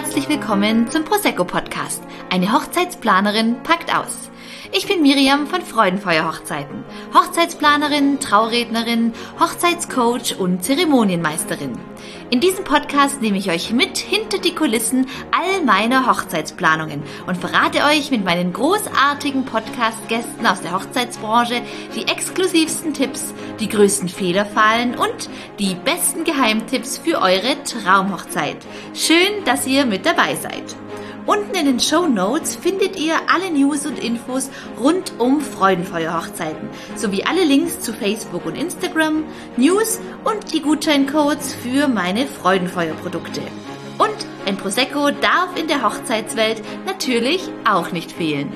herzlich willkommen zum Prosecco Podcast. Eine Hochzeitsplanerin packt aus. Ich bin Miriam von Freudenfeuer Hochzeiten, Hochzeitsplanerin, Traurednerin, Hochzeitscoach und Zeremonienmeisterin. In diesem Podcast nehme ich euch mit hinter die Kulissen all meiner Hochzeitsplanungen und verrate euch mit meinen großartigen Podcast-Gästen aus der Hochzeitsbranche die exklusivsten Tipps, die größten Fehlerfallen und die besten Geheimtipps für eure Traumhochzeit. Schön, dass ihr mit dabei seid. Unten in den Show Notes findet ihr alle News und Infos rund um Freudenfeuer-Hochzeiten sowie alle Links zu Facebook und Instagram, News und die Gutscheincodes für meine Freudenfeuer-Produkte. Und ein Prosecco darf in der Hochzeitswelt natürlich auch nicht fehlen.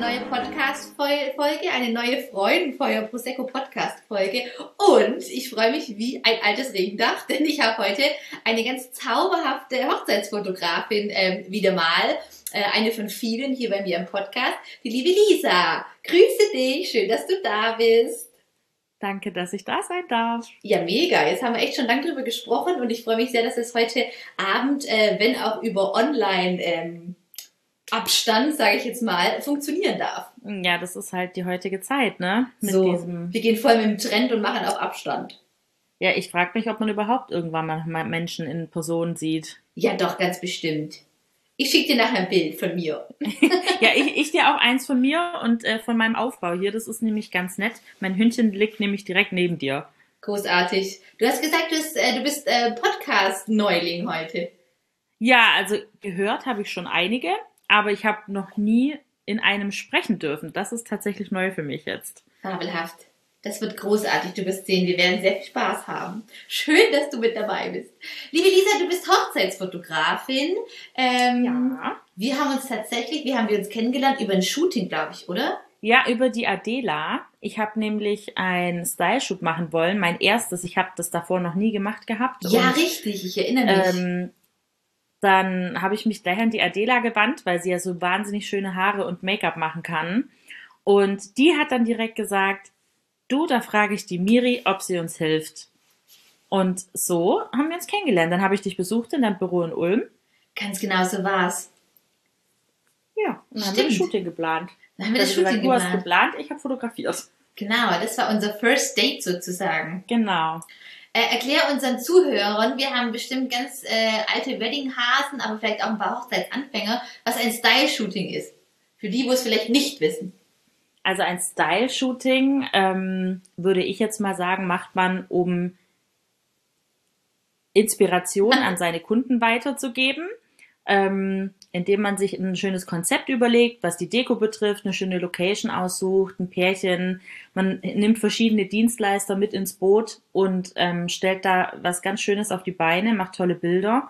Eine neue Podcast-Folge, eine neue Freudenfeuer Prosecco Podcast-Folge. Und ich freue mich wie ein altes Regendach, denn ich habe heute eine ganz zauberhafte Hochzeitsfotografin ähm, wieder mal. Äh, eine von vielen hier bei mir im Podcast, die liebe Lisa. Grüße dich, schön, dass du da bist. Danke, dass ich da sein darf. Ja, mega. Jetzt haben wir echt schon lange drüber gesprochen und ich freue mich sehr, dass es heute Abend, äh, wenn auch über Online ähm, Abstand, sage ich jetzt mal, funktionieren darf. Ja, das ist halt die heutige Zeit, ne? Mit so, diesem wir gehen voll mit dem Trend und machen auch Abstand. Ja, ich frage mich, ob man überhaupt irgendwann mal Menschen in Person sieht. Ja, doch, ganz bestimmt. Ich schicke dir nachher ein Bild von mir. ja, ich, ich dir auch eins von mir und äh, von meinem Aufbau hier. Das ist nämlich ganz nett. Mein Hündchen liegt nämlich direkt neben dir. Großartig. Du hast gesagt, du bist, äh, du bist äh, Podcast-Neuling heute. Ja, also gehört habe ich schon einige aber ich habe noch nie in einem sprechen dürfen. Das ist tatsächlich neu für mich jetzt. Fabelhaft. Das wird großartig. Du wirst sehen, wir werden sehr viel Spaß haben. Schön, dass du mit dabei bist. Liebe Lisa, du bist Hochzeitsfotografin. Ähm, ja. Wir haben uns tatsächlich, wie haben wir uns kennengelernt? Über ein Shooting, glaube ich, oder? Ja, über die Adela. Ich habe nämlich ein Style-Shoot machen wollen, mein erstes. Ich habe das davor noch nie gemacht gehabt. Ja, und, richtig, ich erinnere mich. Ähm, dann habe ich mich daher an die Adela gewandt, weil sie ja so wahnsinnig schöne Haare und Make-up machen kann. Und die hat dann direkt gesagt, du, da frage ich die Miri, ob sie uns hilft. Und so haben wir uns kennengelernt. Dann habe ich dich besucht in deinem Büro in Ulm. Ganz genau so war's. Ja, und dann haben wir ein Shooting geplant. Dann haben wir das, das Shooting gesagt, geplant. Du hast geplant, ich habe fotografiert. Genau, das war unser First Date sozusagen. Genau. Äh, erklär unseren Zuhörern, wir haben bestimmt ganz äh, alte Weddinghasen, aber vielleicht auch ein paar Hochzeitsanfänger, was ein Style-Shooting ist. Für die, wo es vielleicht nicht wissen. Also ein Style-Shooting, ähm, würde ich jetzt mal sagen, macht man, um Inspiration an seine Kunden weiterzugeben ähm, indem man sich ein schönes Konzept überlegt, was die Deko betrifft, eine schöne Location aussucht, ein Pärchen. Man nimmt verschiedene Dienstleister mit ins Boot und ähm, stellt da was ganz Schönes auf die Beine, macht tolle Bilder.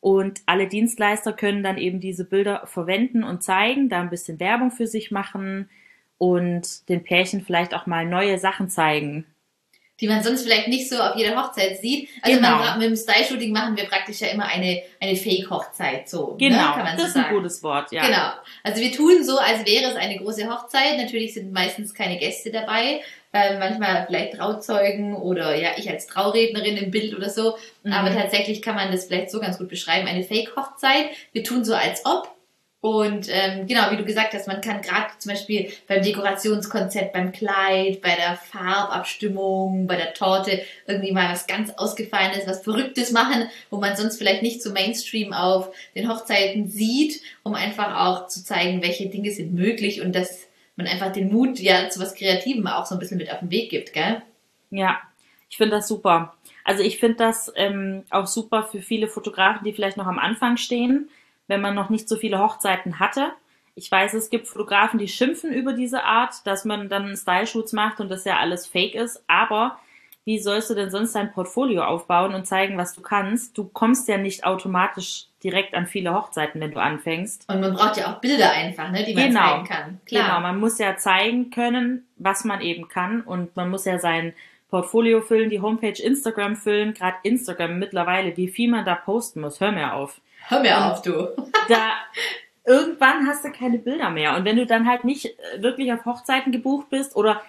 Und alle Dienstleister können dann eben diese Bilder verwenden und zeigen, da ein bisschen Werbung für sich machen und den Pärchen vielleicht auch mal neue Sachen zeigen, die man sonst vielleicht nicht so auf jeder Hochzeit sieht. Also genau. man, mit dem Style-Shooting machen wir praktisch ja immer eine, eine Fake-Hochzeit, so. Ne, genau, ne? kann man das so ist ein gutes Wort, ja. Genau. Also wir tun so, als wäre es eine große Hochzeit. Natürlich sind meistens keine Gäste dabei. Äh, manchmal vielleicht Trauzeugen oder ja, ich als Traurednerin im Bild oder so. Mhm. Aber tatsächlich kann man das vielleicht so ganz gut beschreiben. Eine Fake-Hochzeit. Wir tun so, als ob. Und ähm, genau, wie du gesagt hast, man kann gerade zum Beispiel beim Dekorationskonzept, beim Kleid, bei der Farbabstimmung, bei der Torte irgendwie mal was ganz Ausgefallenes, was Verrücktes machen, wo man sonst vielleicht nicht so Mainstream auf den Hochzeiten sieht, um einfach auch zu zeigen, welche Dinge sind möglich und dass man einfach den Mut ja zu was Kreativem auch so ein bisschen mit auf den Weg gibt, gell? Ja, ich finde das super. Also ich finde das ähm, auch super für viele Fotografen, die vielleicht noch am Anfang stehen wenn man noch nicht so viele Hochzeiten hatte. Ich weiß, es gibt Fotografen, die schimpfen über diese Art, dass man dann Style-Shoots macht und das ja alles fake ist. Aber wie sollst du denn sonst dein Portfolio aufbauen und zeigen, was du kannst? Du kommst ja nicht automatisch direkt an viele Hochzeiten, wenn du anfängst. Und man braucht ja auch Bilder einfach, ne, die man genau. zeigen kann. Klar. Genau, man muss ja zeigen können, was man eben kann und man muss ja sein Portfolio füllen, die Homepage Instagram füllen, gerade Instagram mittlerweile, wie viel man da posten muss. Hör mir auf. Hör mir auf, du. da, irgendwann hast du keine Bilder mehr. Und wenn du dann halt nicht äh, wirklich auf Hochzeiten gebucht bist oder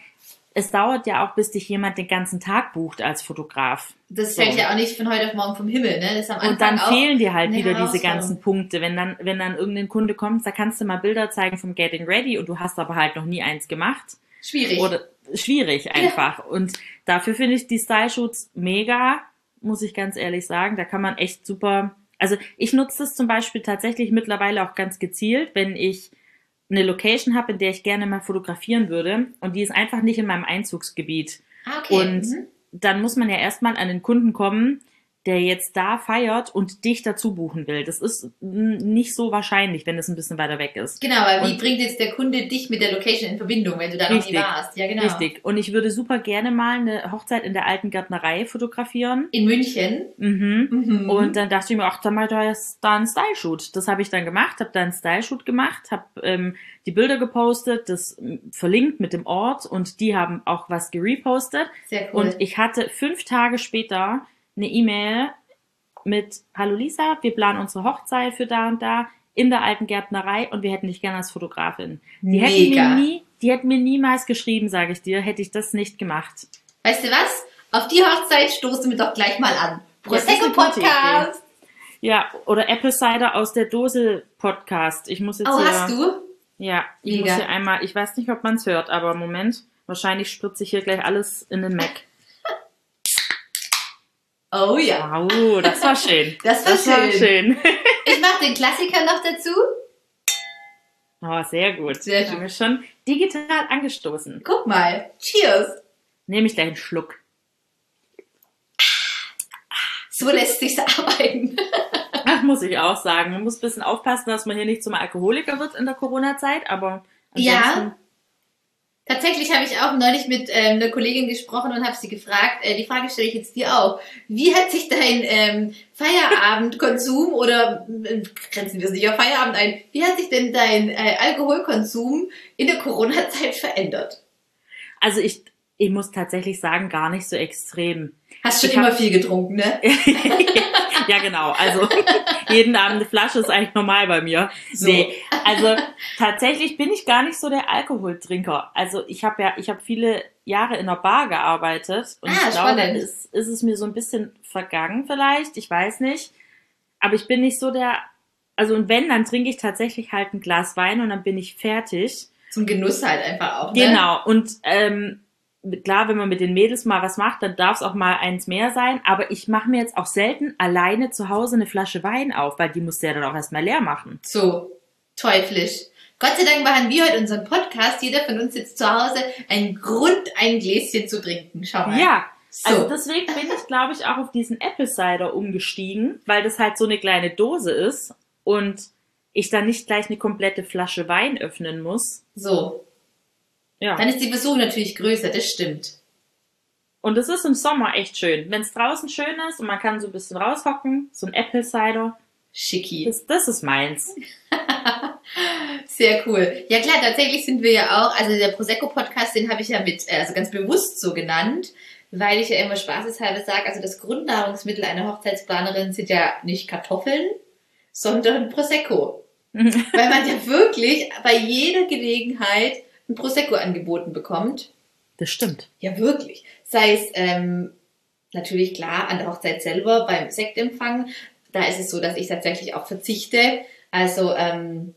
es dauert ja auch, bis dich jemand den ganzen Tag bucht als Fotograf. Das So. fällt ja auch nicht von heute auf morgen vom Himmel, ne? Und dann fehlen dir halt wieder diese ganzen Punkte. Wenn dann, wenn dann irgendein Kunde kommt, da kannst du mal Bilder zeigen vom Getting Ready und du hast aber halt noch nie eins gemacht. schwierig. Oder schwierig einfach. Und dafür finde ich die Style-Shoots mega, muss ich ganz ehrlich sagen. Da kann man echt super. Also ich nutze das zum Beispiel tatsächlich mittlerweile auch ganz gezielt, wenn ich eine Location habe, in der ich gerne mal fotografieren würde und die ist einfach nicht in meinem Einzugsgebiet. ah, okay. Und mhm. dann muss man ja erstmal an den Kunden kommen, der jetzt da feiert und dich dazu buchen will. Das ist mm, nicht so wahrscheinlich, wenn es ein bisschen weiter weg ist. Genau, aber wie bringt jetzt der Kunde dich mit der Location in Verbindung, wenn du da noch nie warst? Ja, genau. Richtig. Und ich würde super gerne mal eine Hochzeit in der alten Gärtnerei fotografieren. In München. Mhm. Mhm. Und dann dachte ich mir, ach, dann mal da ist da ein Style-Shoot. Das habe ich dann gemacht, habe da einen Style-Shoot gemacht, habe ähm, die Bilder gepostet, das ähm, verlinkt mit dem Ort und die haben auch was gerepostet. Sehr cool. Und ich hatte fünf Tage später eine E-Mail mit Hallo Lisa, wir planen unsere Hochzeit für da und da in der alten Gärtnerei und wir hätten dich gerne als Fotografin. Die hätten Mega. mir nie, die hätten mir niemals geschrieben, sage ich dir, hätte ich das nicht gemacht. Weißt du was? Auf die Hochzeit stoßen wir doch gleich mal an. Prosecco Podcast. Ja, oder Apple Cider aus der Dose Podcast. Ich muss jetzt Oh, hier, hast du? ja, ich Mega. muss hier einmal, ich weiß nicht, ob man es hört, aber Moment, wahrscheinlich spritze ich hier gleich alles in den Mac. Oh ja. Wow, das war schön. Das war schön. schön. Ich mache den Klassiker noch dazu. Oh, sehr gut. Sehr Haben wir schon digital angestoßen. Guck mal. Cheers. Nehme ich gleich einen Schluck. So lässt sich's arbeiten. Ach, muss ich auch sagen. Man muss ein bisschen aufpassen, dass man hier nicht zum Alkoholiker wird in der Corona-Zeit, aber Ja. Tatsächlich habe ich auch neulich mit ähm, einer Kollegin gesprochen und habe sie gefragt, äh, die Frage stelle ich jetzt dir auch. Wie hat sich dein ähm, Feierabendkonsum oder äh, grenzen wir es nicht auf Feierabend ein, wie hat sich denn dein äh, Alkoholkonsum in der Corona-Zeit verändert? Also ich, ich muss tatsächlich sagen, gar nicht so extrem. Hast schon Ich immer hab- viel getrunken, ne? ja, genau. Also jeden Abend eine Flasche ist eigentlich normal bei mir. So. Nee, also tatsächlich bin ich gar nicht so der Alkoholtrinker. Also ich habe ja, ich habe viele Jahre in einer Bar gearbeitet und Ah, ich glaube, ist, ist es mir so ein bisschen vergangen vielleicht. Ich weiß nicht. Aber ich bin nicht so der, also und wenn, dann trinke ich tatsächlich halt ein Glas Wein und dann bin ich fertig. Zum Genuss halt einfach auch, ne? Genau. Und ähm, klar, wenn man mit den Mädels mal was macht, dann darf es auch mal eins mehr sein. Aber ich mache mir jetzt auch selten alleine zu Hause eine Flasche Wein auf, weil die musst du ja dann auch erstmal leer machen. So, teuflisch. Gott sei Dank machen wir heute unseren Podcast. Jeder von uns sitzt zu Hause. Ein Grund, ein Gläschen zu trinken. Schau mal. Ja. so. Also deswegen bin ich, glaube ich, auch auf diesen Apple Cider umgestiegen, weil das halt so eine kleine Dose ist und ich dann nicht gleich eine komplette Flasche Wein öffnen muss. so. Ja. Dann ist die Versuchung natürlich größer, das stimmt. Und es ist im Sommer echt schön. Wenn es draußen schön ist und man kann so ein bisschen raushocken, so ein Apple Cider, Schicki. das, das ist meins. Sehr cool. Ja klar, tatsächlich sind wir ja auch, also der Prosecco-Podcast, den habe ich ja mit, äh, also ganz bewusst so genannt, weil ich ja immer spaßeshalber sage, also das Grundnahrungsmittel einer Hochzeitsplanerin sind ja nicht Kartoffeln, sondern Prosecco. Weil man ja wirklich bei jeder Gelegenheit ein Prosecco angeboten bekommt. Das stimmt. Ja, wirklich. Sei es ähm, natürlich klar an der Hochzeit selber beim Sektempfang. Da ist es so, dass ich tatsächlich auch verzichte. Also ähm,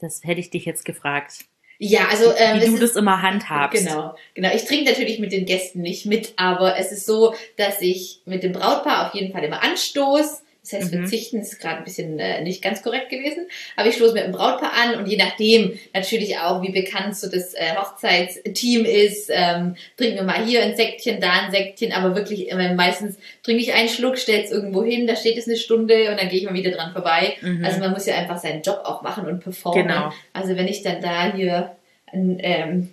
Das hätte ich dich jetzt gefragt. ja, also ähm, Wie du ist- das immer handhabst. Genau, genau. Ich trinke natürlich mit den Gästen nicht mit, aber es ist so, dass ich mit dem Brautpaar auf jeden Fall immer anstoß. Das heißt, Mhm. verzichten ist gerade ein bisschen äh, nicht ganz korrekt gewesen. Aber ich stoße mit dem Brautpaar an und je nachdem natürlich auch, wie bekannt so das äh, Hochzeitsteam ist, ähm, trinken wir mal hier ein Säckchen, da ein Säckchen, aber wirklich äh, meistens trinke ich einen Schluck, stelle es irgendwo hin, da steht es eine Stunde und dann gehe ich mal wieder dran vorbei. Mhm. Also man muss ja einfach seinen Job auch machen und performen. Genau. Also wenn ich dann da hier, ein, ähm,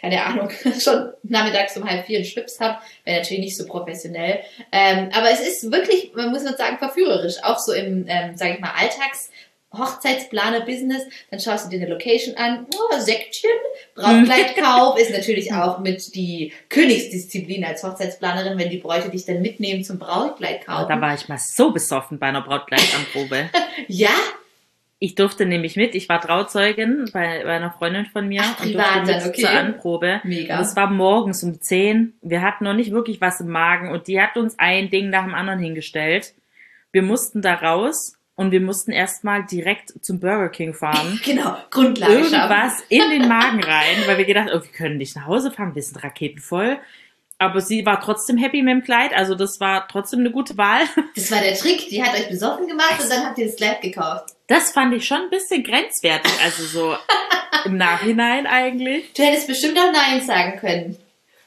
keine Ahnung, schon nachmittags um halb vier einen Schwips habe, wäre natürlich nicht so professionell. Ähm, aber es ist wirklich, man muss man sagen, verführerisch. Auch so im, ähm, sage ich mal, Alltags. Hochzeitsplaner-Business, dann schaust du dir eine Location an, oh, Säckchen, Brautkleidkauf ist natürlich auch mit die Königsdisziplin als Hochzeitsplanerin, wenn die Bräute dich dann mitnehmen zum Brautkleidkauf. Da war ich mal so besoffen bei einer Brautkleidanprobe. Ja, Ich durfte nämlich mit, ich war Trauzeugin bei, bei einer Freundin von mir Ach, und durfte mit okay. zur Anprobe. Mega. Und es war morgens um 10. Wir hatten noch nicht wirklich was im Magen und die hat uns ein Ding nach dem anderen hingestellt. Wir mussten da raus und wir mussten erstmal direkt zum Burger King fahren. Genau, Grundlage. Irgendwas in den Magen rein, weil wir gedacht, oh, wir können nicht nach Hause fahren, wir sind raketenvoll. Aber sie war trotzdem happy mit dem Kleid, also das war trotzdem eine gute Wahl. Das war der Trick. Die hat euch besoffen gemacht und dann habt ihr das Kleid gekauft. Das fand ich schon ein bisschen grenzwertig, also so im Nachhinein eigentlich. Du hättest bestimmt auch Nein sagen können.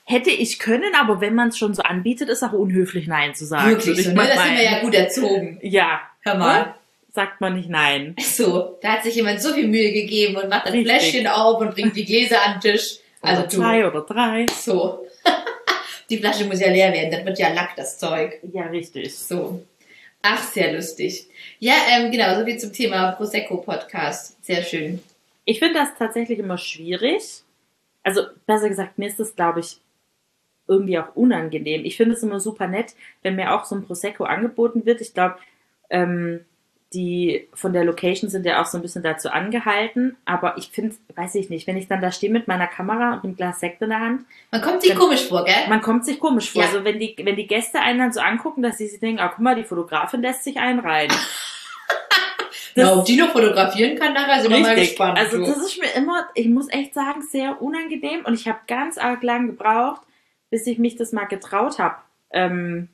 Hätte ich können, aber wenn man es schon so anbietet, ist auch unhöflich Nein zu sagen. Wirklich ich so, ne? mal Das sind wir ja gut erzogen. Ja. Hör mal. Sagt man nicht Nein. So, da hat sich jemand so viel Mühe gegeben und macht ein Richtig. Fläschchen auf und bringt die Gläser an den Tisch. Also oder zwei oder drei. So. Die Flasche muss ja leer werden, dann wird ja Lack, das Zeug. Ja, richtig. So. Ach, sehr lustig. Ja, ähm, genau, so viel zum Thema Prosecco-Podcast. Sehr schön. Ich finde das tatsächlich immer schwierig. Also, besser gesagt, mir ist das, glaube ich, irgendwie auch unangenehm. Ich finde es immer super nett, wenn mir auch so ein Prosecco angeboten wird. Ich glaube, ähm, die von der Location sind ja auch so ein bisschen dazu angehalten. Aber ich finde, weiß ich nicht, wenn ich dann da stehe mit meiner Kamera und einem Glas Sekt in der Hand, Man kommt sich komisch vor, gell? man kommt sich komisch vor. Ja. Also wenn die, wenn die Gäste einen dann so angucken, dass sie sich denken, ah, guck mal, die Fotografin lässt sich einen rein. Das- Na, ob die noch fotografieren kann, nachher sind wir mal gespannt. Also das ist mir immer, ich muss echt sagen, sehr unangenehm und ich habe ganz arg lang gebraucht, bis ich mich das mal getraut habe. Ähm,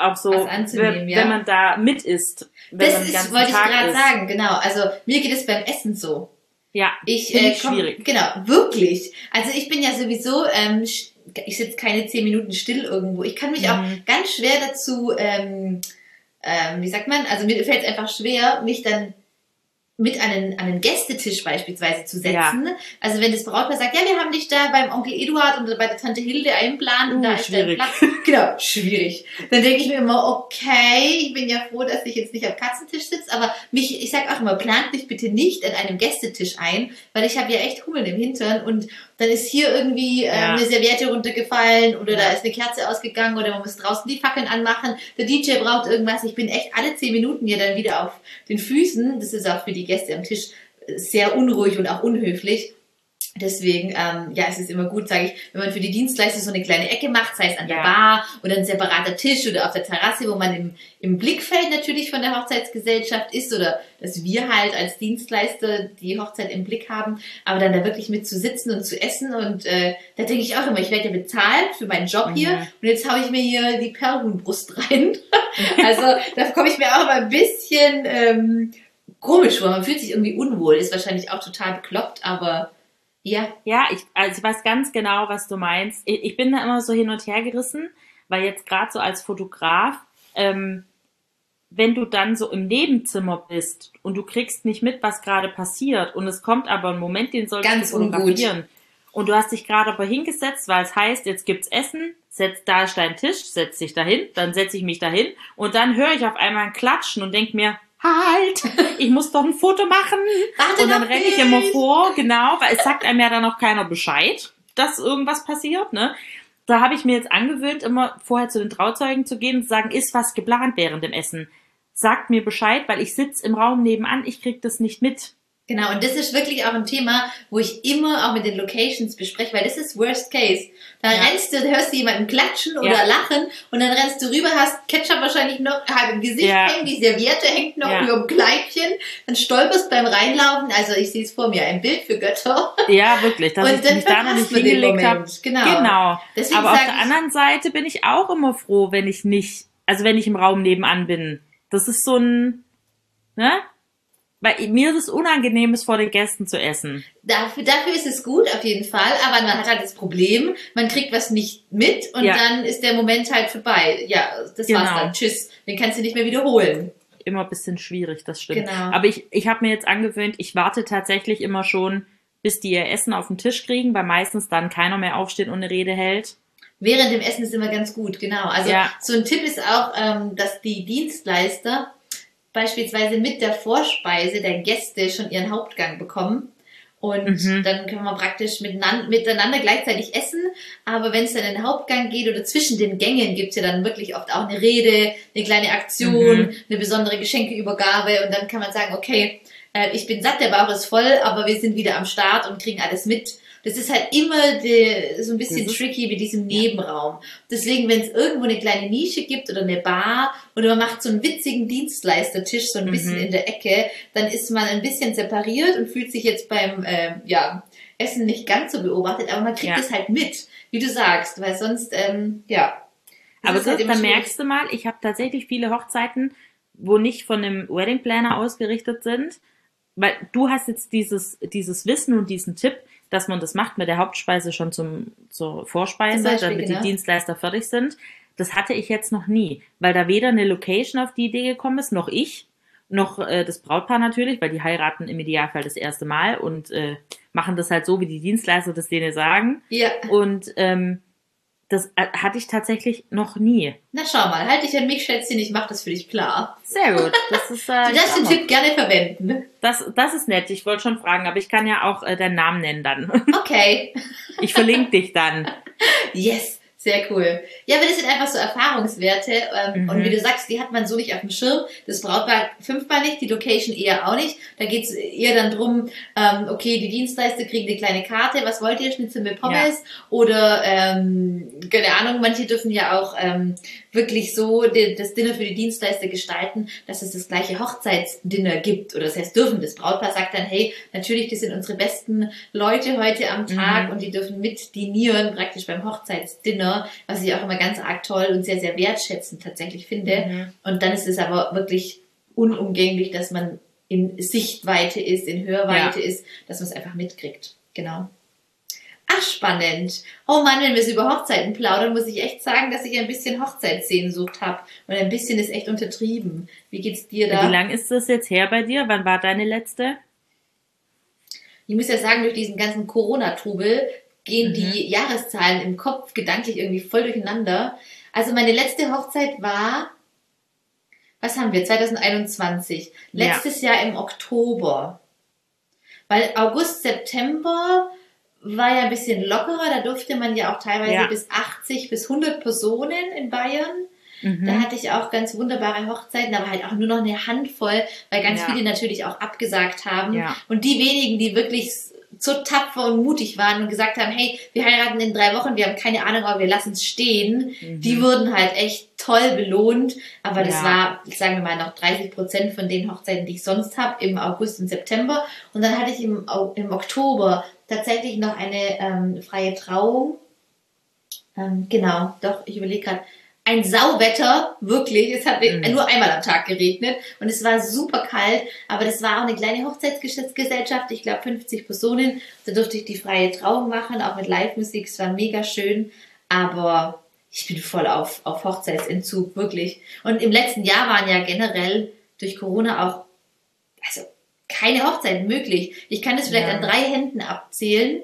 auch so, wenn, ja. wenn man da mit isst. Das ist, wollte ich Tag gerade isst. sagen, genau. Also mir geht es beim Essen so. Ja, Ich, äh, ich komm, schwierig. Genau, wirklich. Also ich bin ja sowieso, ähm, ich sitze keine zehn Minuten still irgendwo. Ich kann mich auch Mhm. ganz schwer dazu, ähm, ähm, wie sagt man, also mir fällt es einfach schwer, mich dann mit an einen, an einen Gästetisch beispielsweise zu setzen. Ja. Also wenn das Brautpaar sagt, ja, wir haben dich da beim Onkel Eduard und bei der Tante Hilde einplant und Uh, da ist dein schwierig. Platz. Genau, schwierig. Dann denke ich mir immer, okay, ich bin ja froh, dass ich jetzt nicht am Katzentisch sitze, aber mich, ich sag auch immer, plant mich bitte nicht an einem Gästetisch ein, weil ich habe ja echt Hummeln im Hintern und dann ist hier irgendwie äh, Ja. eine Serviette runtergefallen oder Ja. da ist eine Kerze ausgegangen oder man muss draußen die Fackeln anmachen. Der DJ braucht irgendwas. Ich bin echt alle zehn Minuten hier dann wieder auf den Füßen. Das ist auch für die Gäste am Tisch äh, sehr unruhig und auch unhöflich. Deswegen, ähm, ja, es ist immer gut, sage ich, wenn man für die Dienstleister so eine kleine Ecke macht, sei es an der Ja. Bar oder ein separater Tisch oder auf der Terrasse, wo man im, im Blickfeld natürlich von der Hochzeitsgesellschaft ist oder dass wir halt als Dienstleister die Hochzeit im Blick haben, aber dann da wirklich mit zu sitzen und zu essen und äh, da denke ich auch immer, ich werde ja bezahlt für meinen Job hier Mhm. und jetzt haue ich mir hier die Perlhuhnbrust rein. also da komme ich mir auch immer ein bisschen ähm, komisch vor. Man fühlt sich irgendwie unwohl, ist wahrscheinlich auch total bekloppt, aber ja, Ja, ich, also ich weiß ganz genau, was du meinst. Ich, ich bin da immer so hin und her gerissen, weil jetzt gerade so als Fotograf, ähm, wenn du dann so im Nebenzimmer bist und du kriegst nicht mit, was gerade passiert und es kommt aber ein Moment, den solltest Ganz du ungut. fotografieren. Und du hast dich gerade aber hingesetzt, weil es heißt, jetzt gibt's Essen, setz, da ist dein Tisch, setz dich dahin, dann setze ich mich dahin und dann höre ich auf einmal ein Klatschen und denk mir, halt, ich muss doch ein Foto machen. Warte Und dann noch renne ich immer vor, genau, weil es sagt einem ja dann auch keiner Bescheid, dass irgendwas passiert, ne? Da habe ich mir jetzt angewöhnt, immer vorher zu den Trauzeugen zu gehen und zu sagen, ist was geplant während dem Essen. Sagt mir Bescheid, weil ich sitze im Raum nebenan, ich krieg das nicht mit. Genau, und das ist wirklich auch ein Thema, wo ich immer auch mit den Locations bespreche, weil das ist Worst Case. Da Ja. rennst du, hörst du jemanden klatschen oder Ja. lachen und dann rennst du rüber, hast Ketchup wahrscheinlich noch halb im Gesicht Ja. hängen, die Serviette hängt noch Ja. über dem Kleidchen, dann stolperst beim Reinlaufen, also ich sehe es vor mir, ein Bild für Götter. Ja, wirklich, dass und ich dann mich da noch nicht hingelegt habe. Genau. Genau. Deswegen Aber auf der ich- anderen Seite bin ich auch immer froh, wenn ich nicht, also wenn ich im Raum nebenan bin. Das ist so ein, ne? Weil mir ist es unangenehm, es vor den Gästen zu essen. Dafür, dafür ist es gut, auf jeden Fall, aber man hat halt das Problem, man kriegt was nicht mit und Ja. dann ist der Moment halt vorbei. Ja, das Genau. war's dann. Tschüss. Den kannst du nicht mehr wiederholen. Immer ein bisschen schwierig, das stimmt. Genau. Aber ich, ich habe mir jetzt angewöhnt, ich warte tatsächlich immer schon, bis die ihr Essen auf den Tisch kriegen, weil meistens dann keiner mehr aufsteht und eine Rede hält. Während dem Essen ist immer ganz gut, genau. Also Ja. so ein Tipp ist auch, ähm, dass die Dienstleister beispielsweise mit der Vorspeise der Gäste schon ihren Hauptgang bekommen. Und Mhm. dann können wir praktisch miteinander, gleichzeitig essen. Aber wenn es dann in den Hauptgang geht oder zwischen den Gängen gibt's ja dann wirklich oft auch eine Rede, eine kleine Aktion, Mhm. eine besondere Geschenkeübergabe. Und dann kann man sagen, okay, äh, ich bin satt, der Bauch ist voll, aber wir sind wieder am Start und kriegen alles mit. Das ist halt immer die, so ein bisschen tricky mit diesem Nebenraum. Deswegen, wenn es irgendwo eine kleine Nische gibt oder eine Bar oder man macht so einen witzigen Dienstleistertisch so ein mhm. bisschen in der Ecke, dann ist man ein bisschen separiert und fühlt sich jetzt beim äh, ja, Essen nicht ganz so beobachtet, aber man kriegt es halt mit, wie du sagst, weil sonst, ähm, ja. Aber so, halt da merkst du mal, ich habe tatsächlich viele Hochzeiten, wo nicht von einem Wedding Planner ausgerichtet sind, weil du hast jetzt dieses, dieses Wissen und diesen Tipp, dass man das macht mit der Hauptspeise schon zum, zur Vorspeise, Beispiel, damit genau. die Dienstleister fertig sind. Das hatte ich jetzt noch nie, weil da weder eine Location auf die Idee gekommen ist, noch ich, noch äh, das Brautpaar natürlich, weil die heiraten im Idealfall das erste Mal und äh, machen das halt so, wie die Dienstleister das denen sagen. Ja. Und ähm, das äh, hatte ich tatsächlich noch nie. Na schau mal, halt dich an mich, Schätzchen, ich mach das für dich klar. Sehr gut. Das ist, äh, du darfst den Tipp gerne verwenden. Das, das ist nett. Ich wollte schon fragen, aber ich kann ja auch äh, deinen Namen nennen dann. Okay. Ich verlinke dich dann. Yes. Sehr cool. Ja, aber das sind einfach so Erfahrungswerte. Ähm, mhm. Und wie du sagst, die hat man so nicht auf dem Schirm. Das Brautpaar fünfmal nicht, die Location eher auch nicht. Da geht's eher dann drum, ähm, okay, die Dienstleister kriegen eine kleine Karte. Was wollt ihr? Schnitzel mit Pommes? Ja. Oder, ähm, keine Ahnung, manche dürfen ja auch ähm, wirklich so das Dinner für die Dienstleister gestalten, dass es das gleiche Hochzeitsdinner gibt. Oder das heißt, dürfen. Das Brautpaar sagt dann, hey, natürlich, das sind unsere besten Leute heute am Tag mhm. und die dürfen mit dinieren praktisch beim Hochzeitsdinner was ich auch immer ganz arg toll und sehr, sehr wertschätzend tatsächlich finde. Mhm. Und dann ist es aber wirklich unumgänglich, dass man in Sichtweite ist, in Hörweite ja. ist, dass man es einfach mitkriegt. Genau. Ach, spannend. Oh Mann, wenn wir so über Hochzeiten plaudern, muss ich echt sagen, dass ich ein bisschen Hochzeitssehnsucht habe. Und ein bisschen ist echt untertrieben. Wie geht's dir da? Wie lang ist das jetzt her bei dir? Wann war deine letzte? Ich muss ja sagen, durch diesen ganzen Corona-Trubel gehen mhm. die Jahreszahlen im Kopf gedanklich irgendwie voll durcheinander. Also meine letzte Hochzeit war, was haben wir, 2021. Letztes ja. Jahr im Oktober. Weil August, September war ja ein bisschen lockerer, da durfte man ja auch teilweise ja. bis 80 bis 100 Personen in Bayern. Mhm. Da hatte ich auch ganz wunderbare Hochzeiten, aber halt auch nur noch eine Handvoll, weil ganz ja. viele natürlich auch abgesagt haben. Ja. Und die wenigen, die wirklich so tapfer und mutig waren und gesagt haben, hey, wir heiraten in drei Wochen, wir haben keine Ahnung, aber wir lassen es stehen, mhm. die wurden halt echt toll belohnt. Aber das ja. war, sagen wir mal, noch 30 Prozent von den Hochzeiten, die ich sonst habe, im August und September. Und dann hatte ich im, im Oktober tatsächlich noch eine ähm, freie Trauung. Ähm, genau, doch, ich überlege gerade, ein Sauwetter, wirklich. Es hat mhm. nur einmal am Tag geregnet und es war super kalt, aber das war auch eine kleine Hochzeitsgesellschaft, ich glaube 50 Personen. Da durfte ich die freie Trauung machen, auch mit Live-Musik, es war mega schön, aber ich bin voll auf, auf Hochzeitsentzug, wirklich. Und im letzten Jahr waren ja generell durch Corona auch, also keine Hochzeiten möglich. Ich kann es vielleicht ja. an drei Händen abzählen,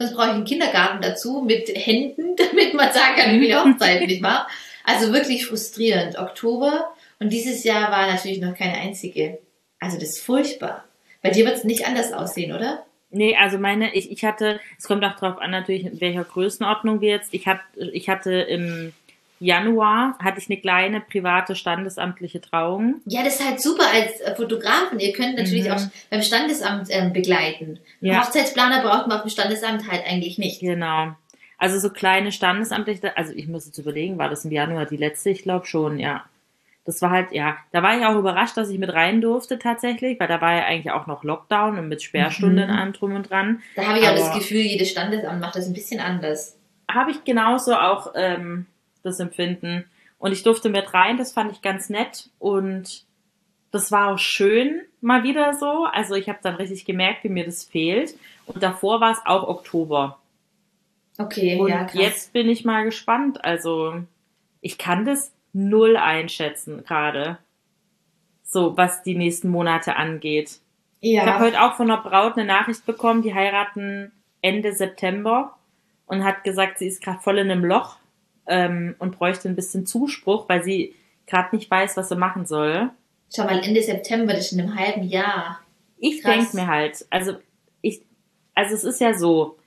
Sonst brauche ich einen Kindergarten dazu mit Händen, damit man sagen kann, wie die Hochzeit nicht wahr? Also wirklich frustrierend. Oktober und dieses Jahr war natürlich noch keine einzige. Also das ist furchtbar. Bei dir wird es nicht anders aussehen, oder? Nee, also meine, ich, ich hatte, es kommt auch darauf an, natürlich, in welcher Größenordnung wir jetzt. Ich, hat, ich hatte im Januar hatte ich eine kleine private standesamtliche Trauung. Ja, das ist halt super als äh, Fotografen. Ihr könnt natürlich mhm. auch beim Standesamt ähm, begleiten. Ja. Hochzeitsplaner braucht man auf dem Standesamt halt eigentlich nicht. Genau. Also so kleine standesamtliche, also ich muss jetzt überlegen, war das im Januar die letzte? Ich glaube schon, ja. Das war halt, ja, da war ich auch überrascht, dass ich mit rein durfte tatsächlich, weil da war ja eigentlich auch noch Lockdown und mit Sperrstunden mhm. an drum und dran. Da habe ich auch das Gefühl, jedes Standesamt macht das ein bisschen anders. Habe ich genauso auch ähm, das Empfinden. Und ich durfte mit rein, das fand ich ganz nett und das war auch schön mal wieder so. Also ich habe dann richtig gemerkt, wie mir das fehlt. Und davor war es auch Oktober. Okay, und ja, krass. jetzt bin ich mal gespannt. Also ich kann das null einschätzen gerade. So, was die nächsten Monate angeht. Ja. Ich habe heute auch von einer Braut eine Nachricht bekommen, die heiraten Ende September und hat gesagt, sie ist gerade voll in einem Loch ähm, und bräuchte ein bisschen Zuspruch, weil sie gerade nicht weiß, was sie machen soll. Schau mal, Ende September, das ist in einem halben Jahr. Ich denke mir halt, also ich, also es ist ja so,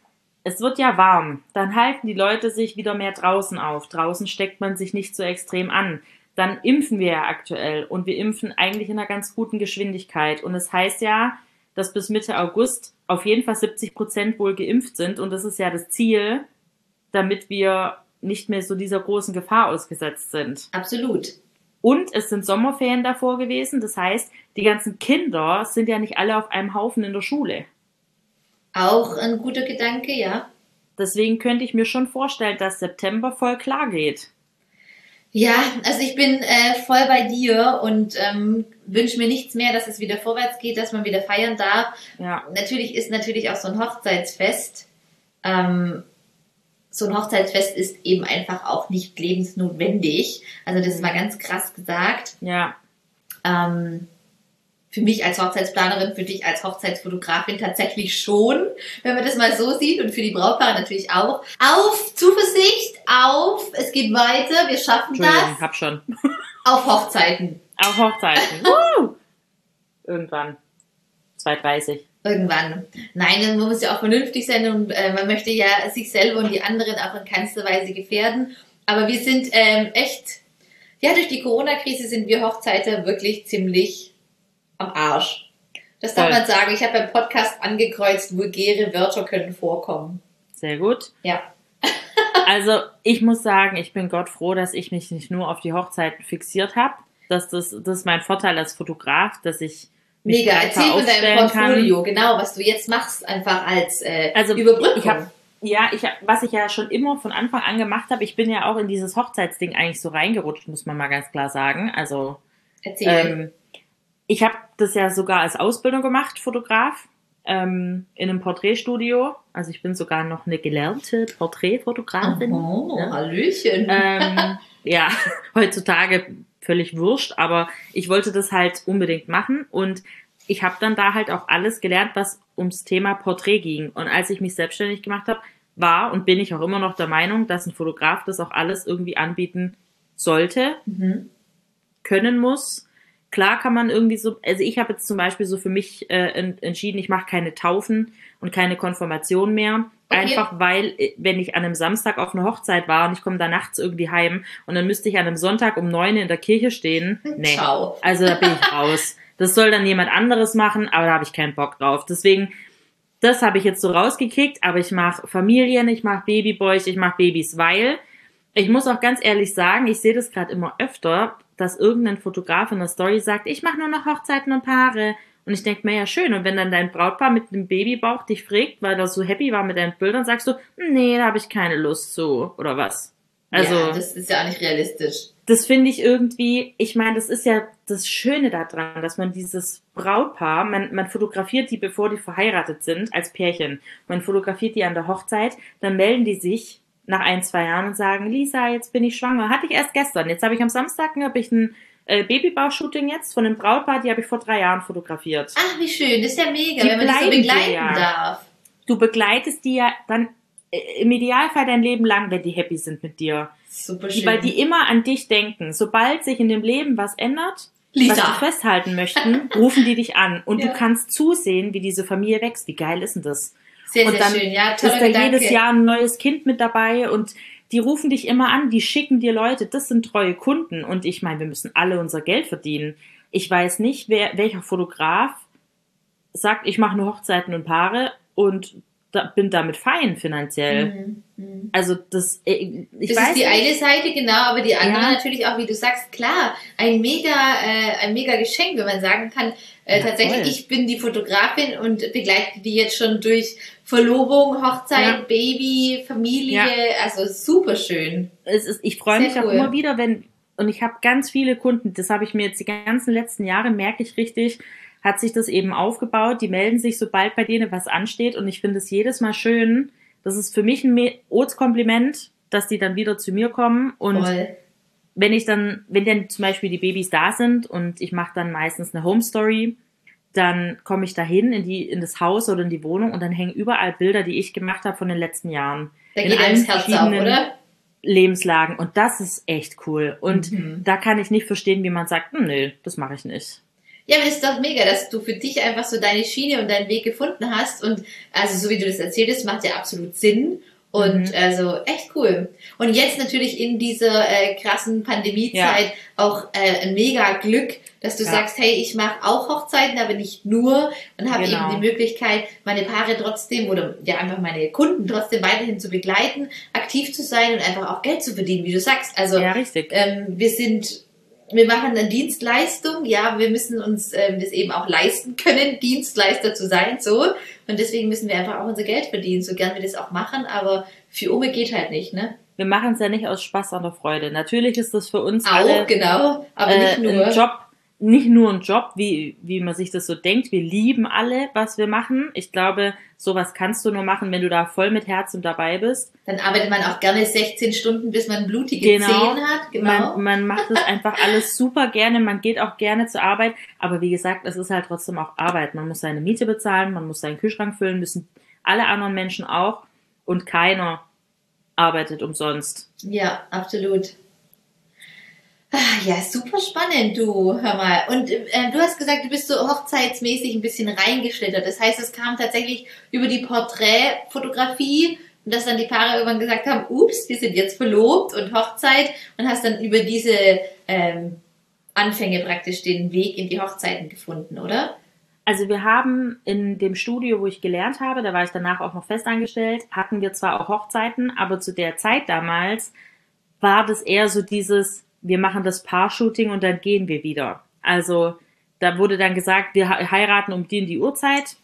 es wird ja warm, dann halten die Leute sich wieder mehr draußen auf. Draußen steckt man sich nicht so extrem an. dann impfen wir ja aktuell und wir impfen eigentlich in einer ganz guten Geschwindigkeit. Und es das heißt ja, dass bis Mitte August auf jeden Fall 70 Prozent wohl geimpft sind und das ist ja das Ziel, damit wir nicht mehr so dieser großen Gefahr ausgesetzt sind. Absolut. Und es sind Sommerferien davor gewesen, das heißt, die ganzen Kinder sind ja nicht alle auf einem Haufen in der Schule. Auch ein guter Gedanke, ja. Deswegen könnte ich mir schon vorstellen, dass September voll klar geht. Ja, also ich bin äh, voll bei dir und ähm, wünsche mir nichts mehr, dass es wieder vorwärts geht, dass man wieder feiern darf. Ja. Natürlich ist natürlich auch so ein Hochzeitsfest. Ähm, so ein Hochzeitsfest ist eben einfach auch nicht lebensnotwendig. Also das ist mal ganz krass gesagt. Ja. Ähm, für mich als Hochzeitsplanerin, für dich als Hochzeitsfotografin tatsächlich schon, wenn man das mal so sieht und für die Brautpaare natürlich auch. Auf Zuversicht, auf, es geht weiter, wir schaffen das. hab schon. Auf Hochzeiten. Auf Hochzeiten. Woo! Irgendwann. 2,30. Irgendwann. Nein, man muss ja auch vernünftig sein und äh, man möchte ja sich selber und die anderen auch in keinster Weise gefährden. Aber wir sind ähm, echt, ja, durch die Corona-Krise sind wir Hochzeiter wirklich ziemlich am Arsch. Das darf Voll. man sagen. Ich habe beim Podcast angekreuzt, vulgäre Wörter können vorkommen. Sehr gut. Ja. Also ich muss sagen, ich bin Gott froh, dass ich mich nicht nur auf die Hochzeiten fixiert habe. Dass das, das ist mein Vorteil als Fotograf, dass ich Mega, erzähl von deinem Portfolio, genau, was du jetzt machst, einfach als äh, Also, Überbrückung. ich hab- Ja, ich hab- was ich ja schon immer von Anfang an gemacht habe, ich bin ja auch in dieses Hochzeitsding eigentlich so reingerutscht, muss man mal ganz klar sagen. Also erzähl. ähm, ich habe das ja sogar als Ausbildung gemacht, Fotograf, ähm, in einem Porträtstudio. Also ich bin sogar noch eine gelernte Porträtfotografin. oh, ja. Hallöchen. ähm, ja, heutzutage völlig wurscht, aber ich wollte das halt unbedingt machen und ich habe dann da halt auch alles gelernt, was ums Thema Porträt ging. Und als ich mich selbstständig gemacht habe, war und bin ich auch immer noch der Meinung, dass ein Fotograf das auch alles irgendwie anbieten sollte, mhm. können muss. Klar kann man irgendwie so, also ich habe jetzt zum Beispiel so für mich äh, en- entschieden, ich mache keine Taufen und keine Konfirmation mehr. Einfach weil, äh, wenn ich an einem Samstag auf einer Hochzeit war und ich komme da nachts irgendwie heim und dann müsste ich an einem Sonntag um neun in der Kirche stehen. Nee. Ciao. Also da bin ich raus. Das soll dann jemand anderes machen, aber da habe ich keinen Bock drauf. Deswegen, das habe ich jetzt so rausgekickt, aber ich mache Familien, ich mache Babyboys, ich mache Babys, weil ich muss auch ganz ehrlich sagen, ich sehe das gerade immer öfter, dass irgendein Fotograf in der Story sagt, ich mache nur noch Hochzeiten und Paare. Und ich denke mir ja schön, und wenn dann dein Brautpaar mit einem Babybauch dich fragt, weil er so happy war mit deinen Bildern, sagst du, nee, da habe ich keine Lust zu, oder was? Also ja, das ist ja auch nicht realistisch. das finde ich irgendwie, ich meine, das ist ja das Schöne daran, dass man dieses Brautpaar, man, man fotografiert die, bevor die verheiratet sind, als Pärchen. Man fotografiert die an der Hochzeit, dann melden die sich nach ein, zwei Jahren und sagen, Lisa, jetzt bin ich schwanger. Hatte ich erst gestern. Jetzt habe ich am Samstag habe ich ein äh, Babybaushooting jetzt von einem Brautpaar, die habe ich vor drei Jahren fotografiert. Ach, wie schön. Das ist ja mega, Die wenn man das so begleiten ja. darf. Du begleitest die ja dann äh, im Idealfall dein Leben lang, wenn die happy sind mit dir. Super Die, schön. weil die immer an dich denken. Sobald sich in dem Leben was ändert, was Lisa. die festhalten möchten, rufen die dich an. Und Ja. du kannst zusehen, wie diese Familie wächst. Wie geil ist denn das? sehr, und sehr dann schön. Ja, Ist da Gedanke. jedes Jahr ein neues Kind mit dabei und die rufen dich immer an, die schicken dir Leute, das sind treue Kunden. Und ich meine, wir müssen alle unser Geld verdienen. Ich weiß nicht, wer, welcher Fotograf sagt, ich mache nur Hochzeiten und Paare und da, bin damit fein finanziell. Mhm, mhm. Also das, äh, ich das weiß ist die nicht. eine Seite, genau, aber die andere Ja. natürlich auch, wie du sagst, klar, ein mega, äh, ein mega Geschenk, wenn man sagen kann, äh, Ja, tatsächlich, voll. ich bin die Fotografin und begleite die jetzt schon durch Verlobung, Hochzeit, Ja. Baby, Familie, Ja. also super schön. es ist, ich freue mich auch cool. immer wieder, wenn, und ich habe ganz viele Kunden, das habe ich mir jetzt die ganzen letzten Jahre, merke ich richtig, hat sich das eben aufgebaut. Die melden sich, sobald bei denen was ansteht. Und ich finde es jedes Mal schön. Das ist für mich ein Me- Kompliment, dass die dann wieder zu mir kommen. Und Voll. Wenn ich dann, wenn dann zum Beispiel die Babys da sind und ich mache dann meistens eine Home Story, dann komme ich dahin in die in das Haus oder in die Wohnung und dann hängen überall Bilder, die ich gemacht habe von den letzten Jahren. Da in geht allen das Herz auf, oder? Lebenslagen und das ist echt cool. Und Mhm. da kann ich nicht verstehen, wie man sagt, hm, nö, das mache ich nicht. Ja, aber das ist doch mega, dass du für dich einfach so deine Schiene und deinen Weg gefunden hast. Und also so wie du das erzählst, macht ja absolut Sinn. Und Mhm. also echt cool. Und jetzt natürlich in dieser äh, krassen Pandemiezeit auch äh, ein mega Glück, dass du Ja. sagst, hey, ich mache auch Hochzeiten, aber nicht nur und habe Genau. eben die Möglichkeit, meine Paare trotzdem oder ja einfach meine Kunden trotzdem weiterhin zu begleiten, aktiv zu sein und einfach auch Geld zu verdienen, wie du sagst. Also ja, richtig. ähm, wir sind, wir machen eine Dienstleistung, ja, wir müssen uns ähm, das eben auch leisten können, Dienstleister zu sein, so. Und deswegen müssen wir einfach auch unser Geld verdienen, so gern wir das auch machen, aber für Ume geht halt nicht, ne? Wir machen es ja nicht aus Spaß an der Freude. Natürlich ist das für uns Auch, alle genau, aber äh, nicht nur. ein Job, nicht nur ein Job, wie, wie man sich das so denkt. Wir lieben alle, was wir machen. Ich glaube, sowas kannst du nur machen, wenn du da voll mit Herz und dabei bist. Dann arbeitet man auch gerne 16 Stunden, bis man blutige Genau. Zehen hat, genau. Man, man macht das einfach alles super gerne, man geht auch gerne zur Arbeit, aber wie gesagt, es ist halt trotzdem auch Arbeit. Man muss seine Miete bezahlen, man muss seinen Kühlschrank füllen, müssen alle anderen Menschen auch und keiner arbeitet umsonst. Ja, absolut. Ah, Ja, super spannend, du, hör mal. Und äh, du hast gesagt, du bist so hochzeitsmäßig ein bisschen reingeschlittert. Das heißt, es kam tatsächlich über die Porträtfotografie und dass dann die Paare irgendwann gesagt haben, ups, wir sind jetzt verlobt und Hochzeit und hast dann über diese ähm, Anfänge praktisch den Weg in die Hochzeiten gefunden, oder? Also wir haben in dem Studio, wo ich gelernt habe, da war ich danach auch noch festangestellt, hatten wir zwar auch Hochzeiten, aber zu der Zeit damals war das eher so dieses, wir machen das Paar-Shooting und dann gehen wir wieder. Also da wurde dann gesagt, wir he- heiraten um die in die Uhrzeit.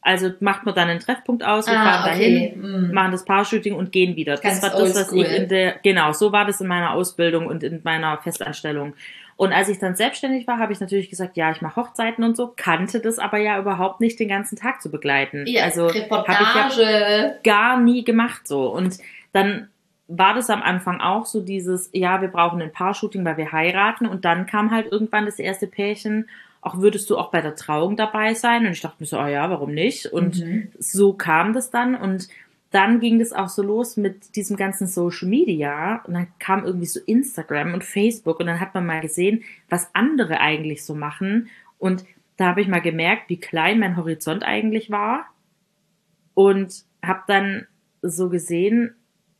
Also macht man dann einen Treffpunkt aus, wir Ah, fahren okay. dahin, Mm. machen das Paar-Shooting und gehen wieder. Ganz das war das, was ich in der, genau, so war das in meiner Ausbildung und in meiner Festanstellung. Und als ich dann selbstständig war, habe ich natürlich gesagt, ja, ich mache Hochzeiten und so, kannte das aber ja überhaupt nicht den ganzen Tag zu begleiten. Ja, also habe ich ja gar nie gemacht so. Und dann war das am Anfang auch so dieses, ja, wir brauchen ein Paar-Shooting, weil wir heiraten. Und dann kam halt irgendwann das erste Pärchen, auch würdest du auch bei der Trauung dabei sein? Und ich dachte mir so, oh ja, warum nicht? Und Mhm. so kam das dann und dann ging das auch so los mit diesem ganzen Social Media und dann kam irgendwie so Instagram und Facebook und dann hat man mal gesehen, was andere eigentlich so machen und da habe ich mal gemerkt, wie klein mein Horizont eigentlich war und habe dann so gesehen,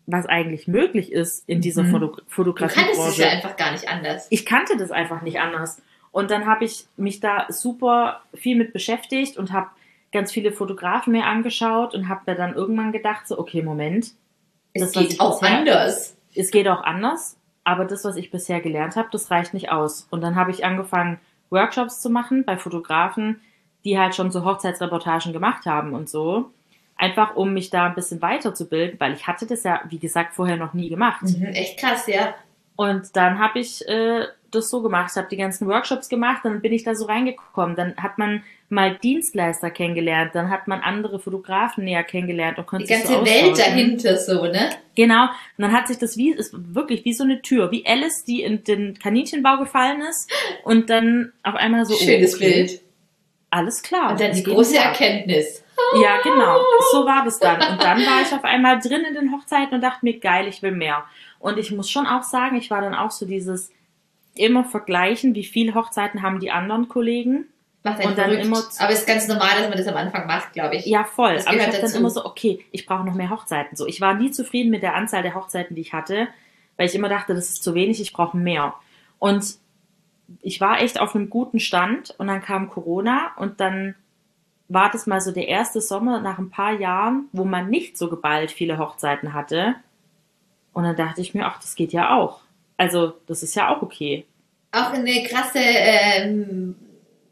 was eigentlich möglich ist in dieser Mhm. Foto Du kanntest es ja einfach gar nicht anders. ich kannte das einfach nicht anders. Und dann habe ich mich da super viel mit beschäftigt und habe ganz viele Fotografen mir angeschaut und habe mir dann irgendwann gedacht, so, okay, Moment, Es Das, geht auch bisher- anders. es geht auch anders, aber das, was ich bisher gelernt habe, das reicht nicht aus. Und dann habe ich angefangen, Workshops zu machen bei Fotografen, die halt schon so Hochzeitsreportagen gemacht haben und so. Einfach um mich da ein bisschen weiterzubilden, weil ich hatte das ja, wie gesagt, vorher noch nie gemacht. Mhm, echt krass, ja. Und dann habe ich äh, das so gemacht, habe die ganzen Workshops gemacht, dann bin ich da so reingekommen. Dann hat man mal Dienstleister kennengelernt, dann hat man andere Fotografen näher kennengelernt und Die konnte sich ganze so Welt dahinter so, ne? Genau. Und dann hat sich das wie, ist wirklich wie so eine Tür, wie Alice, die in den Kaninchenbau gefallen ist und dann auf einmal so, oh, Schönes okay, Bild. Alles klar. Und dann die große. Erkenntnis. Ja, genau. So war das dann. Und dann war ich auf einmal drin in den Hochzeiten und dachte mir, geil, ich will mehr. Und ich muss schon auch sagen, ich war dann auch so dieses immer vergleichen, wie viele Hochzeiten haben die anderen Kollegen. Macht Und dann verrückt. immer- Aber es ist ganz normal, dass man das am Anfang macht, glaube ich. Ja, voll. Das Aber ich habe dann immer so, okay, ich brauche noch mehr Hochzeiten. So, ich war nie zufrieden mit der Anzahl der Hochzeiten, die ich hatte, weil ich immer dachte, das ist zu wenig, ich brauche mehr. Und ich war echt auf einem guten Stand und dann kam Corona und dann war das mal so der erste Sommer nach ein paar Jahren, wo man nicht so geballt viele Hochzeiten hatte. Und dann dachte ich mir, ach, das geht ja auch. Also, das ist ja auch okay. Auch eine krasse ähm,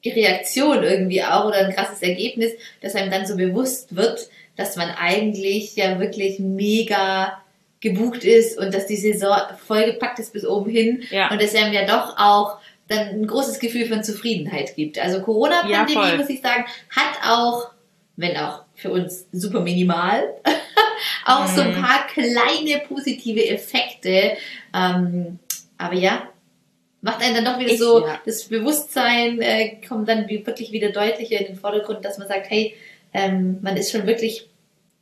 Reaktion irgendwie auch oder ein krasses Ergebnis, dass einem dann so bewusst wird, dass man eigentlich ja wirklich mega gebucht ist und dass die Saison vollgepackt ist bis oben hin Ja. und es einem ja doch auch dann ein großes Gefühl von Zufriedenheit gibt. Also Corona-Pandemie, Ja, muss ich sagen, hat auch, wenn auch für uns super minimal, auch so ein Mhm. paar kleine positive Effekte. Ähm, aber ja, macht einen dann doch wieder Ich- so, ja. das Bewusstsein äh, kommt dann wirklich wieder deutlicher in den Vordergrund, dass man sagt, hey, ähm, man ist schon wirklich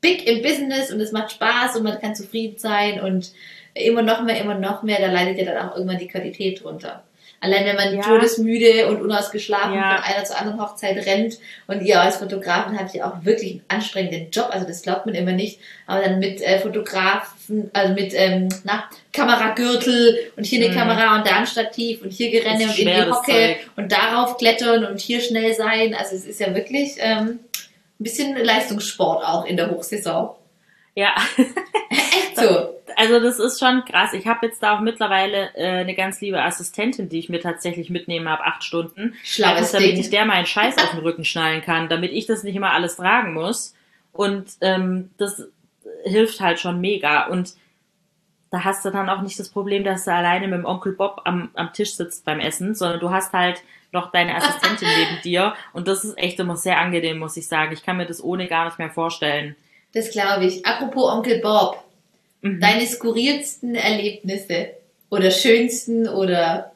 big im Business und es macht Spaß und man kann zufrieden sein und immer noch mehr, immer noch mehr, da leidet ja dann auch irgendwann die Qualität drunter. Allein wenn man Ja. todesmüde und unausgeschlafen Ja. von einer zur anderen Hochzeit rennt und ihr als Fotografin habt ja auch wirklich einen anstrengenden Job, also das glaubt man immer nicht, aber dann mit äh, Fotografen, also mit ähm, na, Kameragürtel und hier eine Mhm. Kamera und da ein Stativ und hier Gerenne und in die Hocke Zeug. und darauf klettern und hier schnell sein. Also es ist ja wirklich ähm, ein bisschen Leistungssport auch in der Hochsaison. Ja, Echt so. also das ist schon krass. Ich habe jetzt da auch mittlerweile äh, eine ganz liebe Assistentin, die ich mir tatsächlich mitnehme ab acht Stunden. Schlaues damit Ding. ich der meinen Scheiß auf den Rücken schnallen kann, damit ich das nicht immer alles tragen muss. Und ähm, das hilft halt schon mega. Und da hast du dann auch nicht das Problem, dass du alleine mit dem Onkel Bob am, am Tisch sitzt beim Essen, sondern du hast halt noch deine Assistentin neben dir. Und das ist echt immer sehr angenehm, muss ich sagen. Ich kann mir das ohne gar nicht mehr vorstellen. Das glaube ich. Apropos Onkel Bob, Mhm. deine skurrilsten Erlebnisse oder schönsten oder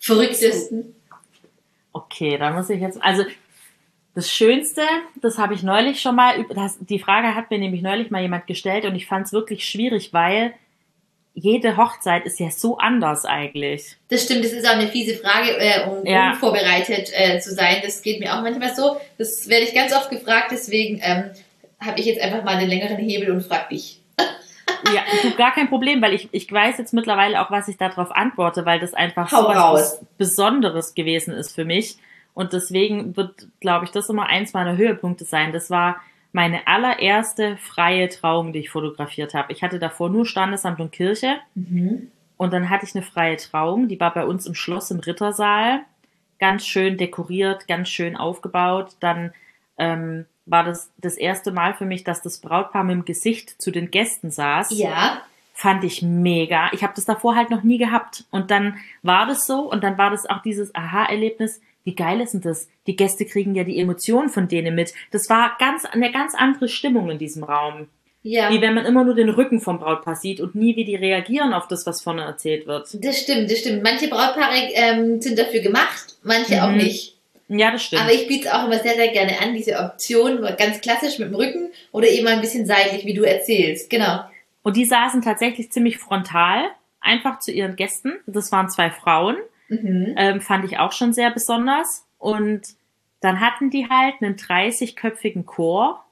verrücktesten? Okay, da muss ich jetzt, also das Schönste, das habe ich neulich schon mal, das, die Frage hat mir nämlich neulich mal jemand gestellt und ich fand es wirklich schwierig, weil jede Hochzeit ist ja so anders eigentlich. Das stimmt, das ist auch eine fiese Frage, äh, um Ja. unvorbereitet äh, zu sein. Das geht mir auch manchmal so. Das werde ich ganz oft gefragt, deswegen ähm, habe ich jetzt einfach mal einen längeren Hebel und frag dich. Ja, gar kein Problem, weil ich, ich weiß jetzt mittlerweile auch, was ich darauf antworte, weil das einfach Hau so was Besonderes gewesen ist für mich. Und deswegen wird, glaube ich, das immer eins meiner Höhepunkte sein. Das war meine allererste freie Trauung, die ich fotografiert habe. Ich hatte davor nur Standesamt und Kirche. Und dann hatte ich eine freie Trauung, die war bei uns im Schloss im Rittersaal. Ganz schön dekoriert, ganz schön aufgebaut. Dann ähm, war das das erste Mal für mich, dass das Brautpaar mit dem Gesicht zu den Gästen saß. Ja, Fand ich mega. Ich habe das davor halt noch nie gehabt. Und dann war das so und dann war das auch dieses Aha-Erlebnis. Wie geil ist denn das? Die Gäste kriegen ja die Emotionen von denen mit. Das war ganz, eine ganz andere Stimmung in diesem Raum. ja. Wie wenn man immer nur den Rücken vom Brautpaar sieht und nie, wie die reagieren auf das, was vorne erzählt wird. Das stimmt, das stimmt. Manche Brautpaare ähm, sind dafür gemacht, manche auch Mhm. nicht. Ja, das stimmt. Aber ich biete es auch immer sehr, sehr gerne an, diese Option, ganz klassisch mit dem Rücken oder eben mal ein bisschen seitlich, wie du erzählst. Genau. Und die saßen tatsächlich ziemlich frontal, einfach zu ihren Gästen. Das waren zwei Frauen, Mhm. ähm, fand ich auch schon sehr besonders. Und dann hatten die halt einen 30-köpfigen Chor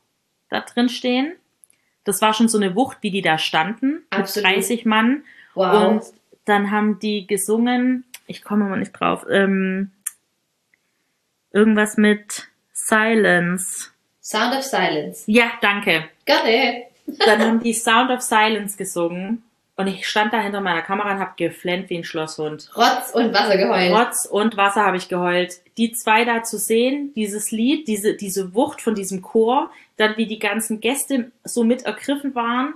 da drin stehen. Das war schon so eine Wucht, wie die da standen, Absolut. mit 30 Mann. Wow. Und dann haben die gesungen, ich komme mal nicht drauf, ähm, irgendwas mit Silence. Sound of Silence. Ja, danke. Gerne. Dann haben die Sound of Silence gesungen und ich stand da hinter meiner Kamera und habe geflennt wie ein Schlosshund. Rotz und Wasser geheult. Rotz und Wasser habe ich geheult. Die zwei da zu sehen, dieses Lied, diese, diese Wucht von diesem Chor, dann wie die ganzen Gäste so mit ergriffen waren.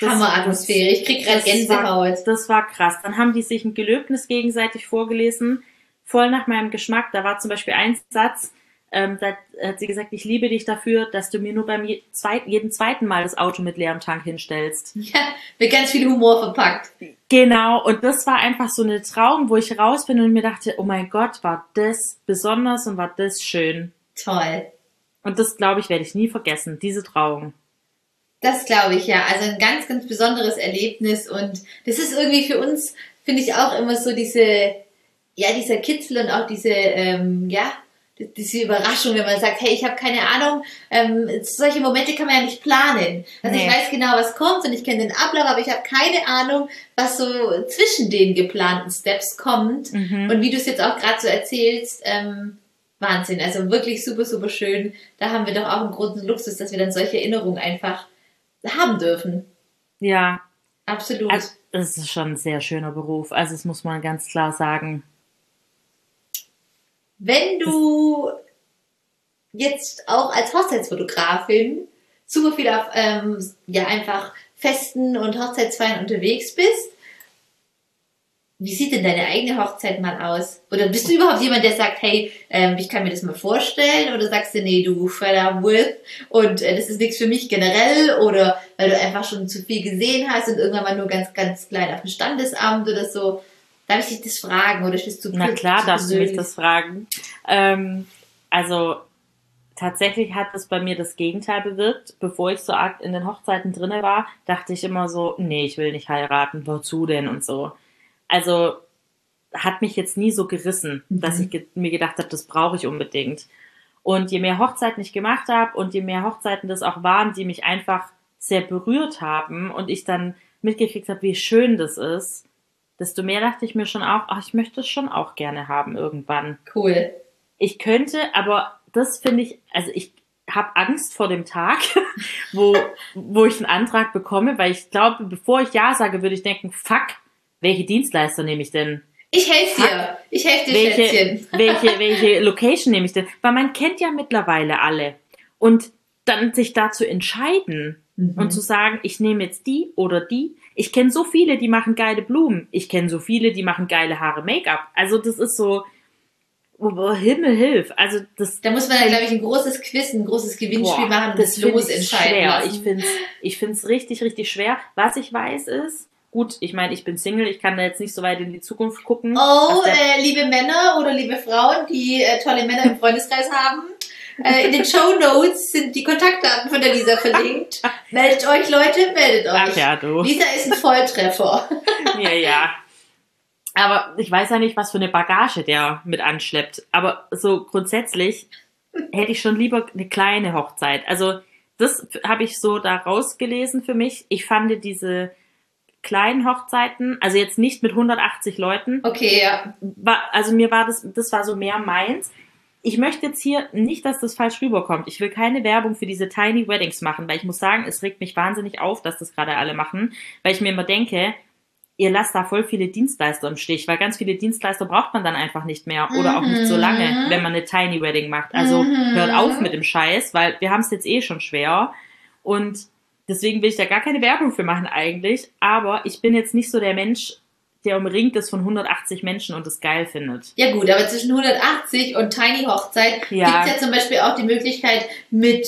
Hammeratmosphäre. Ich krieg gerade das war, Gänsehaut. das war krass. Dann haben die sich ein Gelöbnis gegenseitig vorgelesen, voll nach meinem Geschmack. Da war zum Beispiel ein Satz, ähm, da hat sie gesagt, ich liebe dich dafür, dass du mir nur beim je zweiten, jeden zweiten Mal das Auto mit leerem Tank hinstellst. Ja, mit ganz viel Humor verpackt. Genau, und das war einfach so eine Traum, wo ich raus bin und mir dachte, oh mein Gott, war das besonders und war das schön. Toll. Und das, glaube ich, werde ich nie vergessen, diese Trauung. Das glaube ich, ja. Also ein ganz, ganz besonderes Erlebnis und das ist irgendwie für uns, finde ich auch immer so diese, ja, dieser Kitzel und auch diese, ähm, ja, die- diese Überraschung, wenn man sagt, hey, ich habe keine Ahnung, ähm, solche Momente kann man ja nicht planen. Also ich Nee. weiß genau, was kommt und ich kenne den Ablauf, aber ich habe keine Ahnung, was so zwischen den geplanten Steps kommt. Mhm. Und wie du es jetzt auch gerade so erzählst, ähm, Wahnsinn. Also wirklich super, super schön. Da haben wir doch auch einen großen Luxus, dass wir dann solche Erinnerungen einfach haben dürfen. Ja, Absolut. also, das ist schon ein sehr schöner Beruf. Also, das muss man ganz klar sagen. Wenn du jetzt auch als Hochzeitsfotografin super viel auf ähm, ja einfach Festen und Hochzeitsfeiern unterwegs bist, wie sieht denn deine eigene Hochzeit mal aus? Oder bist du überhaupt jemand, der sagt, hey, ähm, ich kann mir das mal vorstellen? Oder sagst du, nee, du up with und äh, das ist nichts für mich generell? Oder weil du einfach schon zu viel gesehen hast und irgendwann mal nur ganz, ganz klein auf dem Standesamt oder so? Darf ich dich das fragen? Oder bist du Na klar, zu darfst du mich das fragen. Ähm, also, tatsächlich hat es bei mir das Gegenteil bewirkt. Bevor ich so arg in den Hochzeiten drinne war, dachte ich immer so, nee, ich will nicht heiraten, wozu denn und so. Also, hat mich jetzt nie so gerissen, Mhm. dass ich ge mir gedacht habe, das brauche ich unbedingt. Und je mehr Hochzeiten ich gemacht habe und je mehr Hochzeiten das auch waren, die mich einfach sehr berührt haben und ich dann mitgekriegt habe, wie schön das ist, desto mehr dachte ich mir schon auch, ach, ich möchte es schon auch gerne haben irgendwann. Cool. Ich könnte, aber das finde ich, also ich habe Angst vor dem Tag, wo, wo ich einen Antrag bekomme, weil ich glaube, bevor ich Ja sage, würde ich denken, fuck, welche Dienstleister nehme ich denn? Ich helfe dir. Ich helfe dir, Welche, Schätzchen. welche, welche Location nehme ich denn? Weil man kennt ja mittlerweile alle. Und dann sich da zu entscheiden Mhm. und zu sagen, ich nehme jetzt die oder die. Ich kenne so viele, die machen geile Blumen. Ich kenne so viele, die machen geile Haare, Make-up. Also das ist so, oh, Himmel hilf. Also das Da muss man dann, glaube ich, ein großes Quiz, ein großes Gewinnspiel Boah, machen das Los ich entscheiden schwer. lassen. Ich finde es ich find's richtig, richtig schwer. Was ich weiß ist, gut, ich meine, ich bin Single, ich kann da jetzt nicht so weit in die Zukunft gucken. Oh, äh, liebe Männer oder liebe Frauen, die äh, tolle Männer im Freundeskreis haben. Äh, in den Show Notes sind die Kontaktdaten von der Lisa verlinkt. Meldet euch, Leute, meldet euch. Ach ja, du. Lisa ist ein Volltreffer. Ja, ja. Aber ich weiß ja nicht, was für eine Bagage der mit anschleppt. Aber so grundsätzlich hätte ich schon lieber eine kleine Hochzeit. Also das habe ich so da rausgelesen für mich. Ich fand diese kleinen Hochzeiten, also jetzt nicht mit 180 Leuten, Okay, ja. war, also mir war das, das war so mehr meins. Ich möchte jetzt hier nicht, dass das falsch rüberkommt. Ich will keine Werbung für diese Tiny Weddings machen, weil ich muss sagen, es regt mich wahnsinnig auf, dass das gerade alle machen, weil ich mir immer denke, ihr lasst da voll viele Dienstleister im Stich, weil ganz viele Dienstleister braucht man dann einfach nicht mehr oder auch nicht so lange, wenn man eine Tiny Wedding macht. Also Mhm. hört auf mit dem Scheiß, weil wir haben es jetzt eh schon schwer und deswegen will ich da gar keine Werbung für machen eigentlich, aber ich bin jetzt nicht so der Mensch, der umringt ist von 180 Menschen und es geil findet. Ja gut, aber zwischen 180 und Tiny Hochzeit Ja. gibt's ja zum Beispiel auch die Möglichkeit, mit